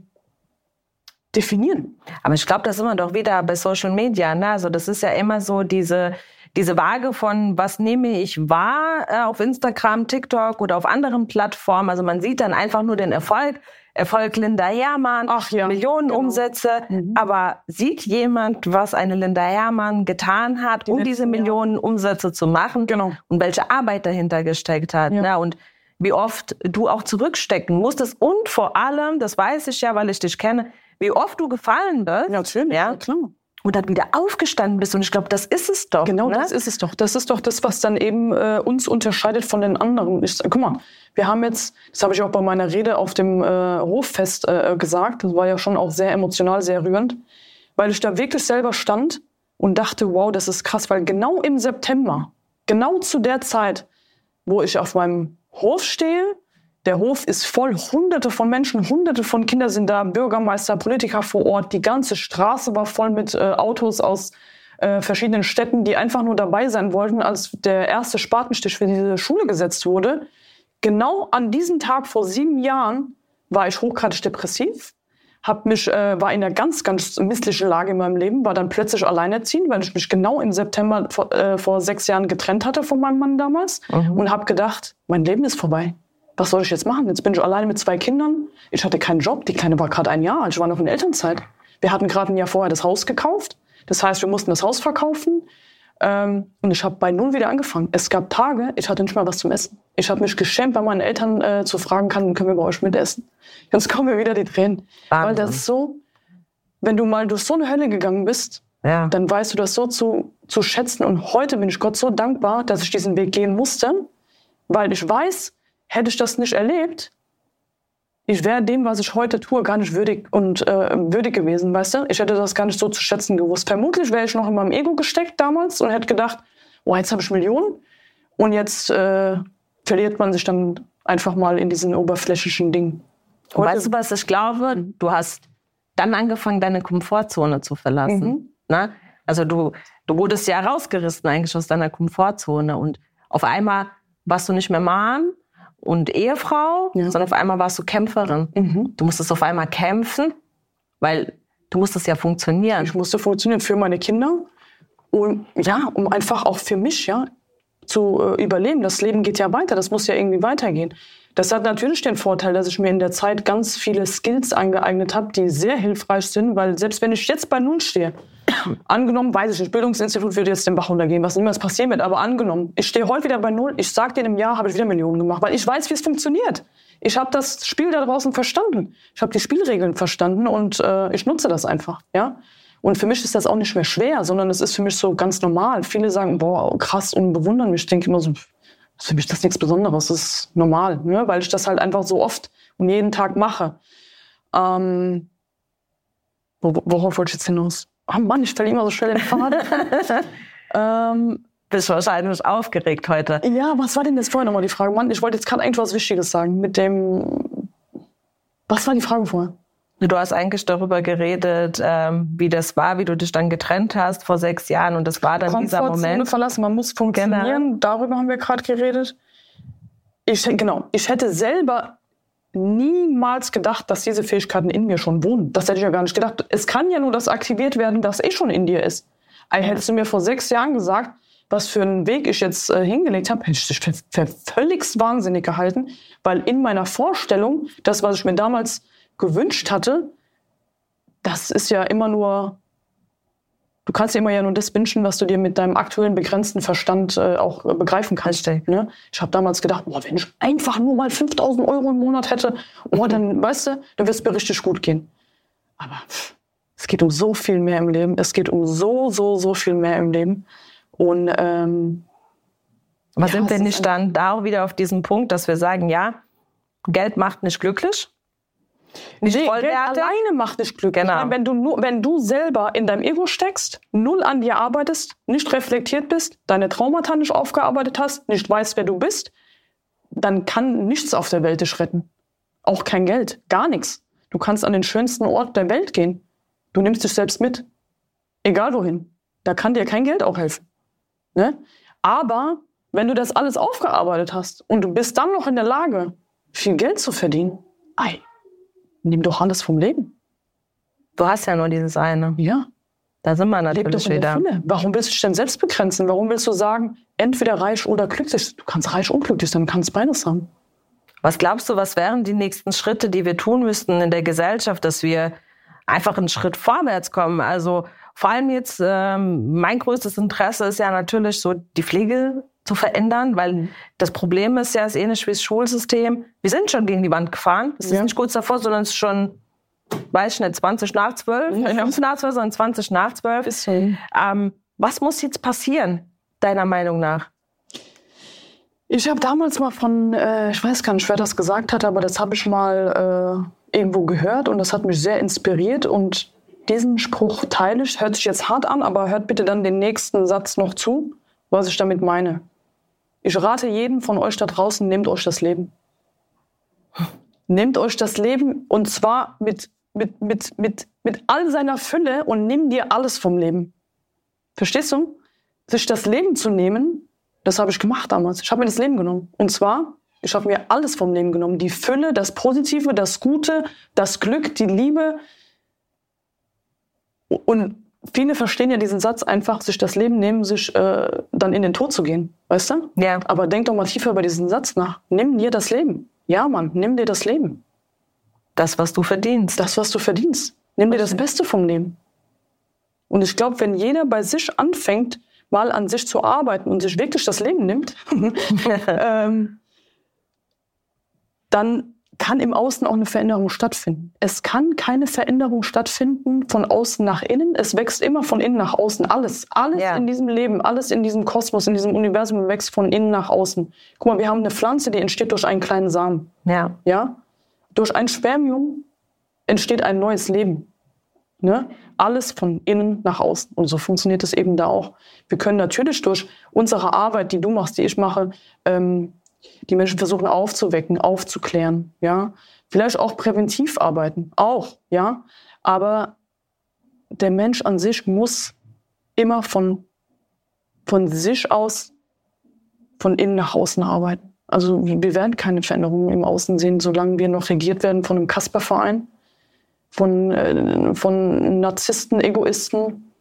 definieren? Aber ich glaube, das ist immer doch wieder bei Social Media. Ne? Also das ist ja immer so diese diese Waage von, was nehme ich wahr äh, auf Instagram, TikTok oder auf anderen Plattformen. Also man sieht dann einfach nur den Erfolg. Erfolg Linda Hermann, Ach ja, Millionen genau. Umsätze. Aber sieht jemand, was eine Linda Hermann getan hat, um letzten diese. Millionen Umsätze zu machen? Genau. Und welche Arbeit dahinter gesteckt hat. Ja. Ne? Und wie oft du auch zurückstecken musstest. Und vor allem, das weiß ich ja, weil ich dich kenne, wie oft du gefallen bist. natürlich, Ja. klar. Und dann wieder aufgestanden bist. Und ich glaube, das ist es doch. Genau, ne? das ist es doch. Das ist doch das, was dann eben äh, uns unterscheidet von den anderen. Ich, guck mal, wir haben jetzt, das habe ich auch bei meiner Rede auf dem äh, Hoffest äh, gesagt, das war ja schon auch sehr emotional, sehr rührend, weil ich da wirklich selber stand und dachte, wow, das ist krass, weil genau im September, genau zu der Zeit, wo ich auf meinem Hof stehe, der Hof ist voll, hunderte von Menschen, hunderte von Kindern sind da, Bürgermeister, Politiker vor Ort, die ganze Straße war voll mit äh, Autos aus äh, verschiedenen Städten, die einfach nur dabei sein wollten, als der erste Spatenstich für diese Schule gesetzt wurde. Genau an diesem Tag vor sieben Jahren war ich hochgradig depressiv, hab mich, äh, war in einer ganz, ganz misslichen Lage in meinem Leben, war dann plötzlich alleinerziehend, weil ich mich genau im September vor, äh, vor sechs Jahren getrennt hatte von meinem Mann damals mhm. und habe gedacht, mein Leben ist vorbei. Was soll ich jetzt machen? Jetzt bin ich alleine mit zwei Kindern. Ich hatte keinen Job. Die Kleine war gerade ein Jahr alt. Ich war noch in Elternzeit. Wir hatten gerade ein Jahr vorher das Haus gekauft. Das heißt, wir mussten das Haus verkaufen. Ähm, und ich habe bei Null wieder angefangen. Es gab Tage, ich hatte nicht mal was zum Essen. Ich habe mich geschämt, bei meinen Eltern äh, zu fragen, kann, können wir bei euch mitessen? Jetzt kommen mir wieder die Tränen. Wahnsinn. Weil das ist so, wenn du mal durch so eine Hölle gegangen bist, ja. dann weißt du das so zu, zu schätzen. Und heute bin ich Gott so dankbar, dass ich diesen Weg gehen musste, weil ich weiß, hätte ich das nicht erlebt, ich wäre dem, was ich heute tue, gar nicht würdig und äh, würdig gewesen, weißt du? Ich hätte das gar nicht so zu schätzen gewusst. Vermutlich wäre ich noch in meinem Ego gesteckt damals und hätte gedacht, oh, jetzt habe ich Millionen und jetzt äh, verliert man sich dann einfach mal in diesen oberflächlichen Dingen. weißt du, was ich glaube? Du hast dann angefangen, deine Komfortzone zu verlassen. Mhm. Ne? Also du, du wurdest ja rausgerissen eigentlich aus deiner Komfortzone und auf einmal warst du nicht mehr Mann, und Ehefrau, ja. sondern auf einmal warst du Kämpferin. Mhm. Du musstest auf einmal kämpfen, weil du musstest ja funktionieren. Ich musste funktionieren für meine Kinder und ja, um einfach auch für mich ja zu äh, überleben. Das Leben geht ja weiter, das muss ja irgendwie weitergehen. Das hat natürlich den Vorteil, dass ich mir in der Zeit ganz viele Skills angeeignet habe, die sehr hilfreich sind, weil selbst wenn ich jetzt bei Null stehe, angenommen, weiß ich nicht, Bildungsinstitut wird jetzt den Bach runtergehen, was niemals passieren wird, aber angenommen, ich stehe heute wieder bei Null, ich sag dir, im Jahr habe ich wieder Millionen gemacht, weil ich weiß, wie es funktioniert. Ich habe das Spiel da draußen verstanden. Ich habe die Spielregeln verstanden und äh, ich nutze das einfach, ja. Und für mich ist das auch nicht mehr schwer, sondern es ist für mich so ganz normal. Viele sagen, boah, krass und bewundern mich. Ich denke immer so, für mich ist das nichts Besonderes, das ist normal, ne? weil ich das halt einfach so oft und jeden Tag mache. Ähm, worauf wollte ich jetzt hinaus? Oh Mann, ich stelle immer so schnell den Faden. ähm, bist wahrscheinlich aufgeregt heute. Ja, was war denn jetzt vorher nochmal die Frage? Mann, ich wollte jetzt gerade eigentlich was Wichtiges sagen. Mit dem. Was war die Frage vorher? Du hast eigentlich darüber geredet, ähm, wie das war, wie du dich dann getrennt hast vor sechs Jahren und das war dann dieser Moment. verlassen, man muss funktionieren. Genau. Darüber haben wir gerade geredet. Ich, genau, ich hätte selber niemals gedacht, dass diese Fähigkeiten in mir schon wohnen. Das hätte ich ja gar nicht gedacht. Es kann ja nur das aktiviert werden, das eh schon in dir ist. Also hättest du mir vor sechs Jahren gesagt, was für einen Weg ich jetzt äh, hingelegt habe, hätte ich dich für, für völlig wahnsinnig gehalten, weil in meiner Vorstellung, das, was ich mir damals gewünscht hatte, das ist ja immer nur du kannst dir immer ja nur das wünschen, was du dir mit deinem aktuellen begrenzten Verstand äh, auch äh, begreifen kannst. Ne? Ich habe damals gedacht, boah, wenn ich einfach nur mal 5000 Euro im Monat hätte, oh, dann, weißt du, dann wird es mir richtig gut gehen. Aber pff, es geht um so viel mehr im Leben. Es geht um so, so, so viel mehr im Leben. Und ähm, was ja, sind wir nicht dann da wieder auf diesem Punkt, dass wir sagen, ja, Geld macht nicht glücklich, nicht nee, Geld alleine macht dich glücklich. Genau. Meine, wenn, du nur, wenn du selber in deinem Ego steckst, null an dir arbeitest, nicht reflektiert bist, deine Traumata nicht aufgearbeitet hast, nicht weißt, wer du bist, dann kann nichts auf der Welt dich retten. Auch kein Geld, gar nichts. Du kannst an den schönsten Ort der Welt gehen. Du nimmst dich selbst mit. Egal wohin. Da kann dir kein Geld auch helfen. Ne? Aber wenn du das alles aufgearbeitet hast und du bist dann noch in der Lage, viel Geld zu verdienen, ei, Nimm doch alles vom Leben. Du hast ja nur dieses eine. Ja. Da sind wir natürlich wieder. Warum willst du dich denn selbst begrenzen? Warum willst du sagen, entweder reich oder glücklich? Du kannst reich und glücklich sein, du kannst beides haben. Was glaubst du, was wären die nächsten Schritte, die wir tun müssten in der Gesellschaft, dass wir einfach einen Schritt vorwärts kommen? Also vor allem jetzt, ähm, mein größtes Interesse ist ja natürlich so die Pflege zu verändern, weil mhm. das Problem ist ja, es ist ähnlich wie das Schulsystem. Wir sind schon gegen die Wand gefahren. Es ja. ist nicht kurz davor, sondern es ist schon, weiß ich nicht, 20 nach 12, ja, 5 nach 12, sondern 20 nach 12. Ähm, was muss jetzt passieren, deiner Meinung nach? Ich habe damals mal von, äh, ich weiß gar nicht, wer das gesagt hat, aber das habe ich mal äh, irgendwo gehört und das hat mich sehr inspiriert und diesen Spruch teile ich. Hört sich jetzt hart an, aber hört bitte dann den nächsten Satz noch zu, was ich damit meine. Ich rate jedem von euch da draußen, nehmt euch das Leben. Nehmt euch das Leben und zwar mit, mit, mit, mit, mit all seiner Fülle und nimm dir alles vom Leben. Verstehst du? Sich das Leben zu nehmen, das habe ich gemacht damals. Ich habe mir das Leben genommen. Und zwar Ich habe mir alles vom Leben genommen. Die Fülle, das Positive, das Gute, das Glück, die Liebe. Und viele verstehen ja diesen Satz einfach, sich das Leben nehmen, sich äh, dann in den Tod zu gehen. Weißt du? Ja. Aber denk doch mal tiefer über diesen Satz nach. Nimm dir das Leben. Ja, Mann, nimm dir das Leben. Das, was du verdienst. Das, was du verdienst. Nimm dir das Beste vom Leben. Und ich glaube, wenn jeder bei sich anfängt, mal an sich zu arbeiten und sich wirklich das Leben nimmt, ähm, dann kann im Außen auch eine Veränderung stattfinden. Es kann keine Veränderung stattfinden von außen nach innen. Es wächst immer von innen nach außen. Alles, alles Ja. in diesem Leben, alles in diesem Kosmos, in diesem Universum wächst von innen nach außen. Guck mal, wir haben eine Pflanze, die entsteht durch einen kleinen Samen. Ja. Ja? Durch ein Spermium entsteht ein neues Leben. Ne? Alles von innen nach außen. Und so funktioniert es eben da auch. Wir können natürlich durch unsere Arbeit, die du machst, die ich mache, ähm, die Menschen versuchen aufzuwecken, aufzuklären. Ja? Vielleicht auch präventiv arbeiten. Auch. Ja? Aber der Mensch an sich muss immer von, von sich aus, von innen nach außen arbeiten. Also wir werden keine Veränderungen im Außen sehen, solange wir noch regiert werden von einem Kasperverein, von, äh, von Narzissten, Egoisten.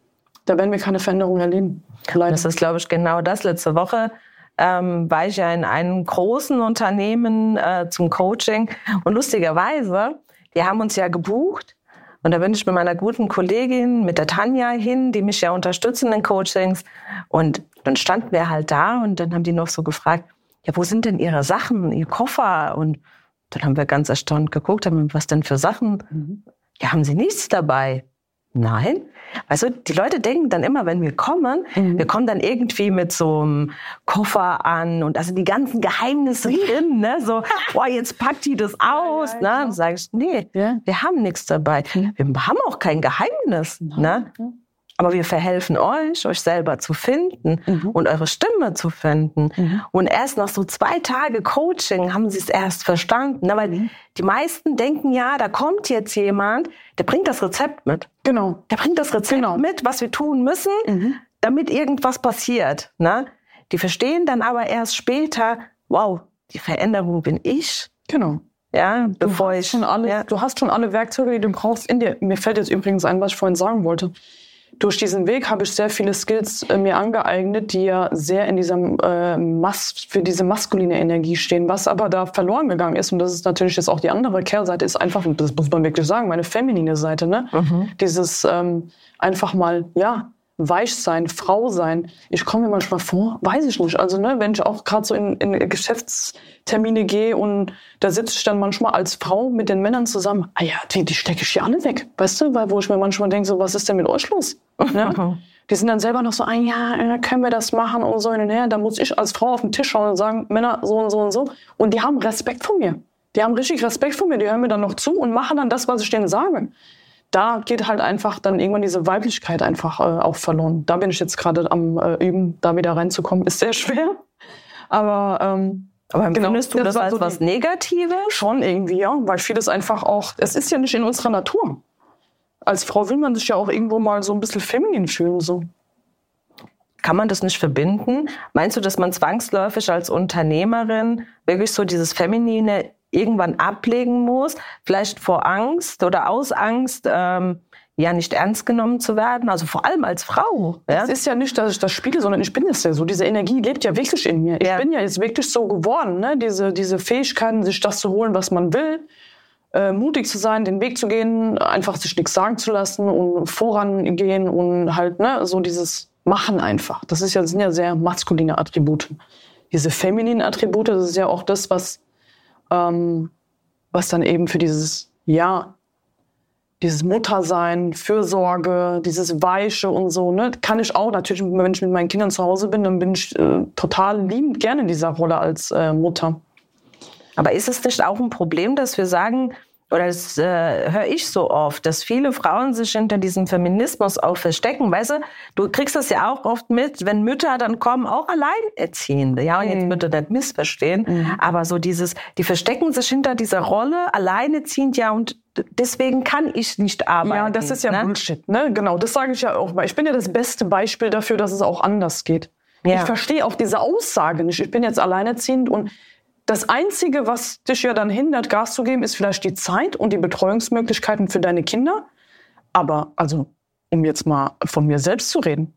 Da werden wir keine Veränderung erleben. Leider. Das ist, glaube ich, genau das. Letzte Woche ähm, war ich ja in einem großen Unternehmen äh, zum Coaching. Und lustigerweise, die haben uns ja gebucht. Und da bin ich mit meiner guten Kollegin, mit der Tanja hin, die mich ja unterstützen in Coachings. Und dann standen wir halt da und dann haben die noch so gefragt, ja, wo sind denn Ihre Sachen, Ihr Koffer? Und dann haben wir ganz erstaunt geguckt, haben, was denn für Sachen? Ja, haben Sie nichts dabei? Nein. Du, die Leute denken dann immer, wenn wir kommen, wir kommen dann irgendwie mit so einem Koffer an und also die ganzen Geheimnisse drin, ne? So, boah, jetzt packt die das aus, ne? Dann sage ich, nee, Ja. wir haben nichts dabei. Wir haben auch kein Geheimnis, ne? Aber wir verhelfen euch, euch selber zu finden und eure Stimme zu finden. Und erst nach so zwei Tage Coaching haben sie es erst verstanden. Ne? Weil die meisten denken ja, da kommt jetzt jemand, der bringt das Rezept mit. Genau. Der bringt das Rezept Genau. mit, was wir tun müssen, damit irgendwas passiert. Ne? Die verstehen dann aber erst später, wow, die Veränderung bin ich. Genau. Ja, bevor ich schon alle, ja. Du hast schon alle Werkzeuge, die du brauchst in dir. Mir fällt jetzt übrigens ein, was ich vorhin sagen wollte. Durch diesen Weg habe ich sehr viele Skills äh, mir angeeignet, die ja sehr in diesem äh, Mas für diese maskuline Energie stehen, was aber da verloren gegangen ist. Und das ist natürlich jetzt auch die andere Kehrseite, ist einfach, und das muss man wirklich sagen, meine feminine Seite, ne? Dieses ähm, einfach mal, ja, weich sein, Frau sein. Ich komme mir manchmal vor, weiß ich nicht. Also, ne, wenn ich auch gerade so in, in Geschäftstermine gehe und da sitze ich dann manchmal als Frau mit den Männern zusammen. Ah ja, die, die stecke ich hier alle weg. Weißt du, weil wo ich mir manchmal denke, so, was ist denn mit euch los? Ne? Die sind dann selber noch so, ah ja, äh, können wir das machen und so hin und her. Da muss ich als Frau auf den Tisch schauen und sagen, Männer, so und so und so. Und die haben Respekt vor mir. Die haben richtig Respekt vor mir. Die hören mir dann noch zu und machen dann das, was ich denen sage da geht halt einfach dann irgendwann diese Weiblichkeit einfach äh, auch verloren. Da bin ich jetzt gerade am äh, Üben, da wieder reinzukommen. Ist sehr schwer. Aber, ähm, Aber Genau, empfindest du das als so was Negatives? schon irgendwie, ja, weil vieles einfach auch, es ist ja nicht in unserer Natur. Als Frau will man sich ja auch irgendwo mal so ein bisschen feminin fühlen, so. Kann man das nicht verbinden? Meinst du, dass man zwangsläufig als Unternehmerin wirklich so dieses Feminine irgendwann ablegen muss? Vielleicht vor Angst oder aus Angst, ähm, ja, nicht ernst genommen zu werden? Also vor allem als Frau. Ja? Es ist ja nicht, dass ich das spiele, sondern ich bin es ja so. Diese Energie lebt ja wirklich in mir. Ich Ja. bin ja jetzt wirklich so geworden, ne? diese, diese Fähigkeiten, sich das zu holen, was man will. Äh, mutig zu sein, den Weg zu gehen, einfach sich nichts sagen zu lassen und vorangehen und halt, ne, so dieses Machen einfach. Das ist ja, das sind ja sehr maskuline Attribute. Diese femininen Attribute, das ist ja auch das, was, ähm, was dann eben für dieses, ja, dieses Muttersein, Fürsorge, dieses Weiche und so, ne, kann ich auch natürlich, wenn ich mit meinen Kindern zu Hause bin, dann bin ich äh, total liebend gerne in dieser Rolle als äh, Mutter. Aber ist es nicht auch ein Problem, dass wir sagen, oder das äh, höre ich so oft, dass viele Frauen sich hinter diesem Feminismus auch verstecken. Weißt du, du kriegst das ja auch oft mit, wenn Mütter dann kommen, auch Alleinerziehende. Ja, und jetzt bitte nicht missverstehen. Aber so dieses, die verstecken sich hinter dieser Rolle, alleineziehend, ja, und deswegen kann ich nicht arbeiten. Ja, das ist ja ne? Bullshit, ne? Genau, das sage ich ja auch mal. Ich bin ja das beste Beispiel dafür, dass es auch anders geht. Ja. Ich verstehe auch diese Aussage nicht. Ich bin jetzt alleinerziehend und Das Einzige, was dich ja dann hindert, Gas zu geben, ist vielleicht die Zeit und die Betreuungsmöglichkeiten für deine Kinder. Aber also, um jetzt mal von mir selbst zu reden,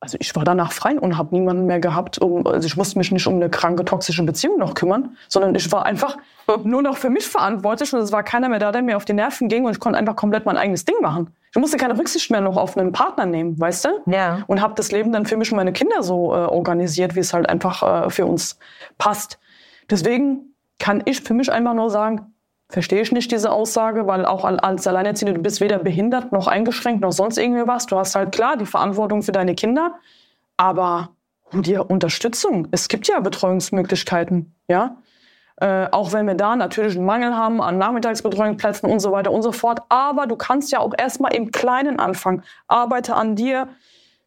also ich war danach frei und habe niemanden mehr gehabt. Um, also ich musste mich nicht um eine kranke, toxische Beziehung noch kümmern, sondern ich war einfach nur noch für mich verantwortlich und es war keiner mehr da, der mir auf die Nerven ging und ich konnte einfach komplett mein eigenes Ding machen. Ich musste keine Rücksicht mehr noch auf einen Partner nehmen, weißt du? Ja. Und habe das Leben dann für mich und meine Kinder so äh, organisiert, wie es halt einfach äh, für uns passt. Deswegen kann ich für mich einfach nur sagen, verstehe ich nicht diese Aussage, weil auch als Alleinerziehende, du bist weder behindert noch eingeschränkt noch sonst irgendwie was. Du hast halt klar die Verantwortung für deine Kinder, aber hol dir Unterstützung. Es gibt ja Betreuungsmöglichkeiten, ja. Äh, auch wenn wir da natürlich einen Mangel haben an Nachmittagsbetreuungsplätzen und so weiter und so fort. Aber du kannst ja auch erstmal im Kleinen anfangen. Arbeite an dir,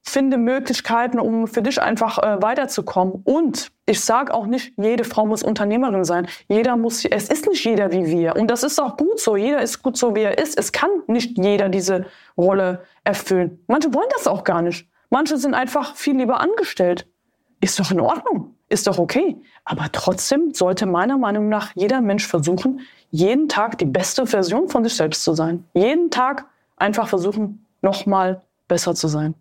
finde Möglichkeiten, um für dich einfach äh, weiterzukommen. Und ich sage auch nicht, jede Frau muss Unternehmerin sein. Jeder muss, es ist nicht jeder wie wir. Und das ist auch gut so. Jeder ist gut so, wie er ist. Es kann nicht jeder diese Rolle erfüllen. Manche wollen das auch gar nicht. Manche sind einfach viel lieber angestellt. Ist doch in Ordnung. Ist doch okay. Aber trotzdem sollte meiner Meinung nach jeder Mensch versuchen, jeden Tag die beste Version von sich selbst zu sein. Jeden Tag einfach versuchen, nochmal besser zu sein.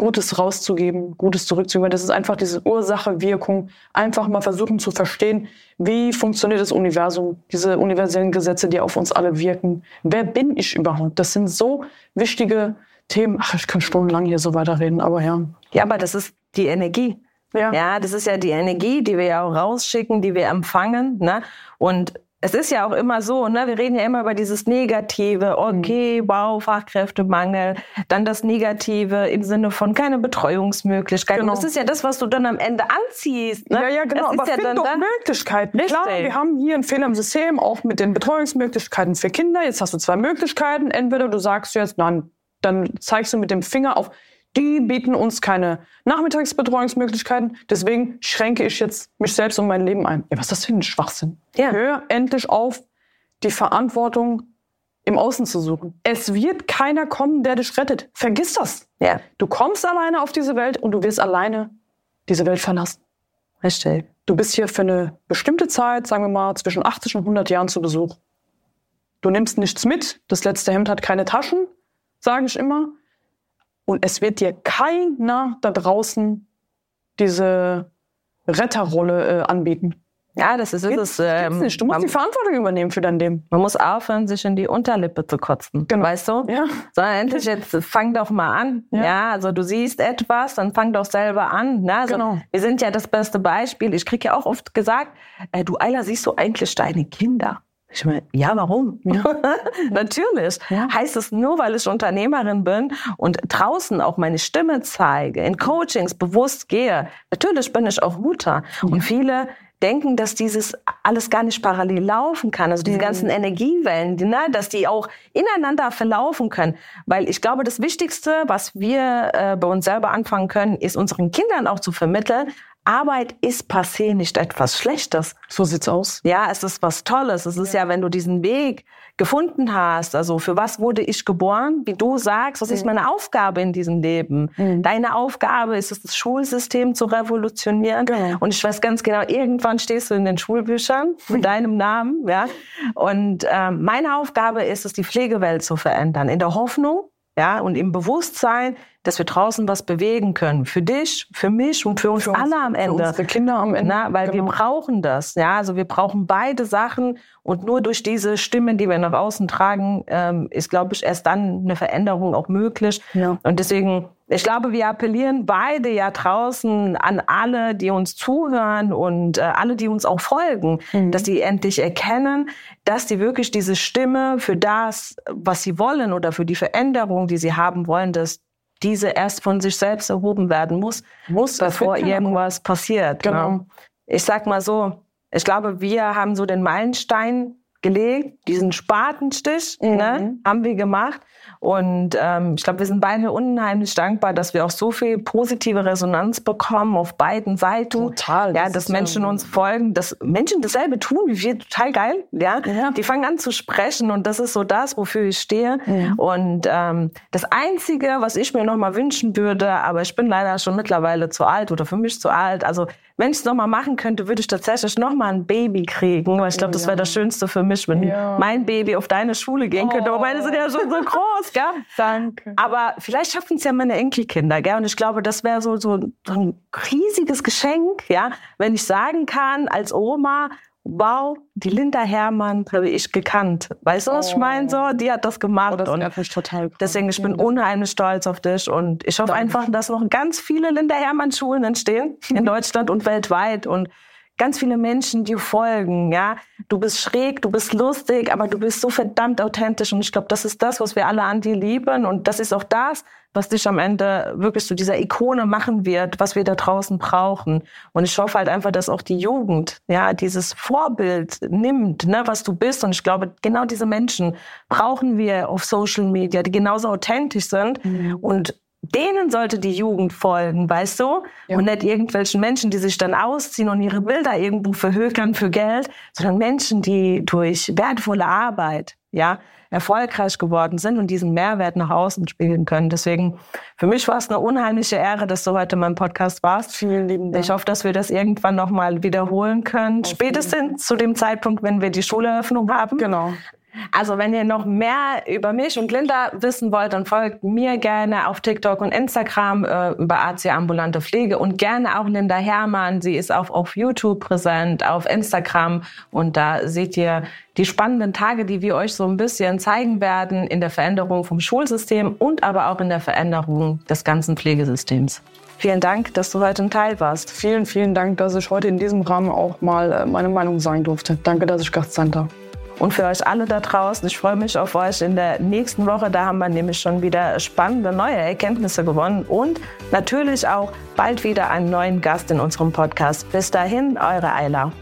Gutes rauszugeben, Gutes zurückzugeben. Das ist einfach diese Ursache-Wirkung. Einfach mal versuchen zu verstehen, wie funktioniert das Universum, diese universellen Gesetze, die auf uns alle wirken. Wer bin ich überhaupt? Das sind so wichtige Themen. Ach, ich kann stundenlang hier so weiterreden, aber ja. Ja, aber das ist die Energie. Ja. ja, das ist ja die Energie, die wir ja auch rausschicken, die wir empfangen. Ne? Und es ist ja auch immer so, ne, wir reden ja immer über dieses Negative, okay, mhm. wow, Fachkräftemangel, dann das Negative im Sinne von keine Betreuungsmöglichkeiten. Genau. Das ist ja das, was du dann am Ende anziehst. Ne? Ja, ja, genau, das aber ja dann, doch dann Möglichkeiten. Richtig. Klar, wir haben hier einen Fehler im System, auch mit den Betreuungsmöglichkeiten für Kinder. Jetzt hast du zwei Möglichkeiten. Entweder du sagst jetzt, nein, dann zeigst du mit dem Finger auf, die bieten uns keine Nachmittagsbetreuungsmöglichkeiten. Deswegen schränke ich jetzt mich selbst und mein Leben ein. Ja, was ist das für ein Schwachsinn? Ja. Hör endlich auf, die Verantwortung im Außen zu suchen. Es wird keiner kommen, der dich rettet. Vergiss das. Ja. Du kommst alleine auf diese Welt und du wirst alleine diese Welt verlassen. Richtig. Du bist hier für eine bestimmte Zeit, sagen wir mal zwischen 80 und 100 Jahren zu Besuch. Du nimmst nichts mit. Das letzte Hemd hat keine Taschen, sage ich immer. Und es wird dir keiner da draußen diese Retterrolle äh, anbieten. Ja, das ist, ist es. Ähm, nicht. Du musst man, die Verantwortung übernehmen für dein Leben. Man muss aufhören, sich in die Unterlippe zu kotzen. Genau. Weißt du? Ja. Sondern endlich jetzt fang doch mal an. Ja. ja. also du siehst etwas, dann fang doch selber an. Ne? Also, genau. Wir sind ja das beste Beispiel. Ich krieg ja auch oft gesagt, äh, du Eiler, siehst du eigentlich deine Kinder? Ich meine, ja, warum? Ja. Natürlich. Ja. Heißt es nur, weil ich Unternehmerin bin und draußen auch meine Stimme zeige, in Coachings bewusst gehe. Natürlich bin ich auch Mutter. Ja. Und viele denken, dass dieses alles gar nicht parallel laufen kann. Also diese mhm. ganzen Energiewellen, die, ne, dass die auch ineinander verlaufen können. Weil ich glaube, das Wichtigste, was wir äh, bei uns selber anfangen können, ist unseren Kindern auch zu vermitteln, Arbeit ist passé nicht etwas Schlechtes. So sieht's aus. Ja, es ist was Tolles. Es ist ja, wenn du diesen Weg gefunden hast, also für was wurde ich geboren, wie du sagst, was ist mhm. meine Aufgabe in diesem Leben? Mhm. Deine Aufgabe ist es, das Schulsystem zu revolutionieren. Genau. Und ich weiß ganz genau, irgendwann stehst du in den Schulbüchern mit deinem Namen, ja. Und ähm, meine Aufgabe ist es, die Pflegewelt zu verändern, in der Hoffnung, ja, und im Bewusstsein, dass wir draußen was bewegen können. Für dich, für mich und für uns, für uns alle am Ende. Für unsere Kinder am Ende. Na, weil genau. wir brauchen das. Ja, also wir brauchen beide Sachen. Und nur durch diese Stimmen, die wir nach außen tragen, ähm, ist, glaube ich, erst dann eine Veränderung auch möglich. Ja. Und deswegen, ich glaube, wir appellieren beide ja draußen an alle, die uns zuhören und äh, alle, die uns auch folgen, mhm. dass die endlich erkennen, dass die wirklich diese Stimme für das, was sie wollen oder für die Veränderung, die sie haben wollen, dass diese erst von sich selbst erhoben werden muss, muss bevor irgendwas passiert. Ne? Genau. Ich sag mal so, ich glaube, wir haben so den Meilenstein gelegt, diesen Spatenstich ne, mhm. ne, haben wir gemacht. Und ähm, ich glaube, wir sind beide unheimlich dankbar, dass wir auch so viel positive Resonanz bekommen auf beiden Seiten. Total. Ja, das dass Menschen uns folgen, dass Menschen dasselbe tun wie wir, total geil. Ja? ja. Die fangen an zu sprechen und das ist so das, wofür ich stehe. Ja. Und ähm, das Einzige, was ich mir noch mal wünschen würde, aber ich bin leider schon mittlerweile zu alt oder für mich zu alt, also wenn ich es nochmal machen könnte, würde ich tatsächlich nochmal ein Baby kriegen, weil ich glaube, oh, das wäre das Schönste für mich, wenn ja. mein Baby auf deine Schule gehen könnte. Oh. Aber meine sind ja schon so groß, gell? Danke. Aber vielleicht schaffen es ja meine Enkelkinder, gell? Und ich glaube, das wäre so, so, so ein riesiges Geschenk, ja, wenn ich sagen kann, als Oma, wow, die Linda Hermann habe ich gekannt. Weißt du, was oh. ich meine? So, die hat das gemacht. Oh, das und mich total deswegen, ich bin unheimlich stolz auf dich und ich hoffe Danke. einfach, dass noch ganz viele Linda Hermann Schulen entstehen in Deutschland und weltweit und ganz viele Menschen, die folgen, ja. Du bist schräg, du bist lustig, aber du bist so verdammt authentisch und ich glaube, das ist das, was wir alle an dir lieben und das ist auch das, was dich am Ende wirklich zu dieser Ikone machen wird, was wir da draußen brauchen. Und ich hoffe halt einfach, dass auch die Jugend, ja, dieses Vorbild nimmt, ne, was du bist. Und ich glaube, genau diese Menschen brauchen wir auf Social Media, die genauso authentisch sind mhm. und denen sollte die Jugend folgen, weißt du? Ja. Und nicht irgendwelchen Menschen, die sich dann ausziehen und ihre Bilder irgendwo verhökern für Geld, sondern Menschen, die durch wertvolle Arbeit, ja, erfolgreich geworden sind und diesen Mehrwert nach außen spielen können. Deswegen, für mich war es eine unheimliche Ehre, dass du heute in meinem Podcast warst. Vielen lieben Dank. Ich hoffe, dass wir das irgendwann nochmal wiederholen können. Auf Spätestens zu dem Zeitpunkt, wenn wir die Schuleröffnung haben. Genau. Also wenn ihr noch mehr über mich und Linda wissen wollt, dann folgt mir gerne auf TikTok und Instagram äh, über AC Ambulante Pflege und gerne auch Linda Hermann. Sie ist auch auf YouTube präsent, auf Instagram und da seht ihr die spannenden Tage, die wir euch so ein bisschen zeigen werden in der Veränderung vom Schulsystem und aber auch in der Veränderung des ganzen Pflegesystems. Vielen Dank, dass du heute ein Teil warst. Vielen, vielen Dank, dass ich heute in diesem Rahmen auch mal äh, meine Meinung sagen durfte. Danke, dass ich Gast sein. Und für euch alle da draußen, ich freue mich auf euch in der nächsten Woche. Da haben wir nämlich schon wieder spannende neue Erkenntnisse gewonnen und natürlich auch bald wieder einen neuen Gast in unserem Podcast. Bis dahin, eure Eila.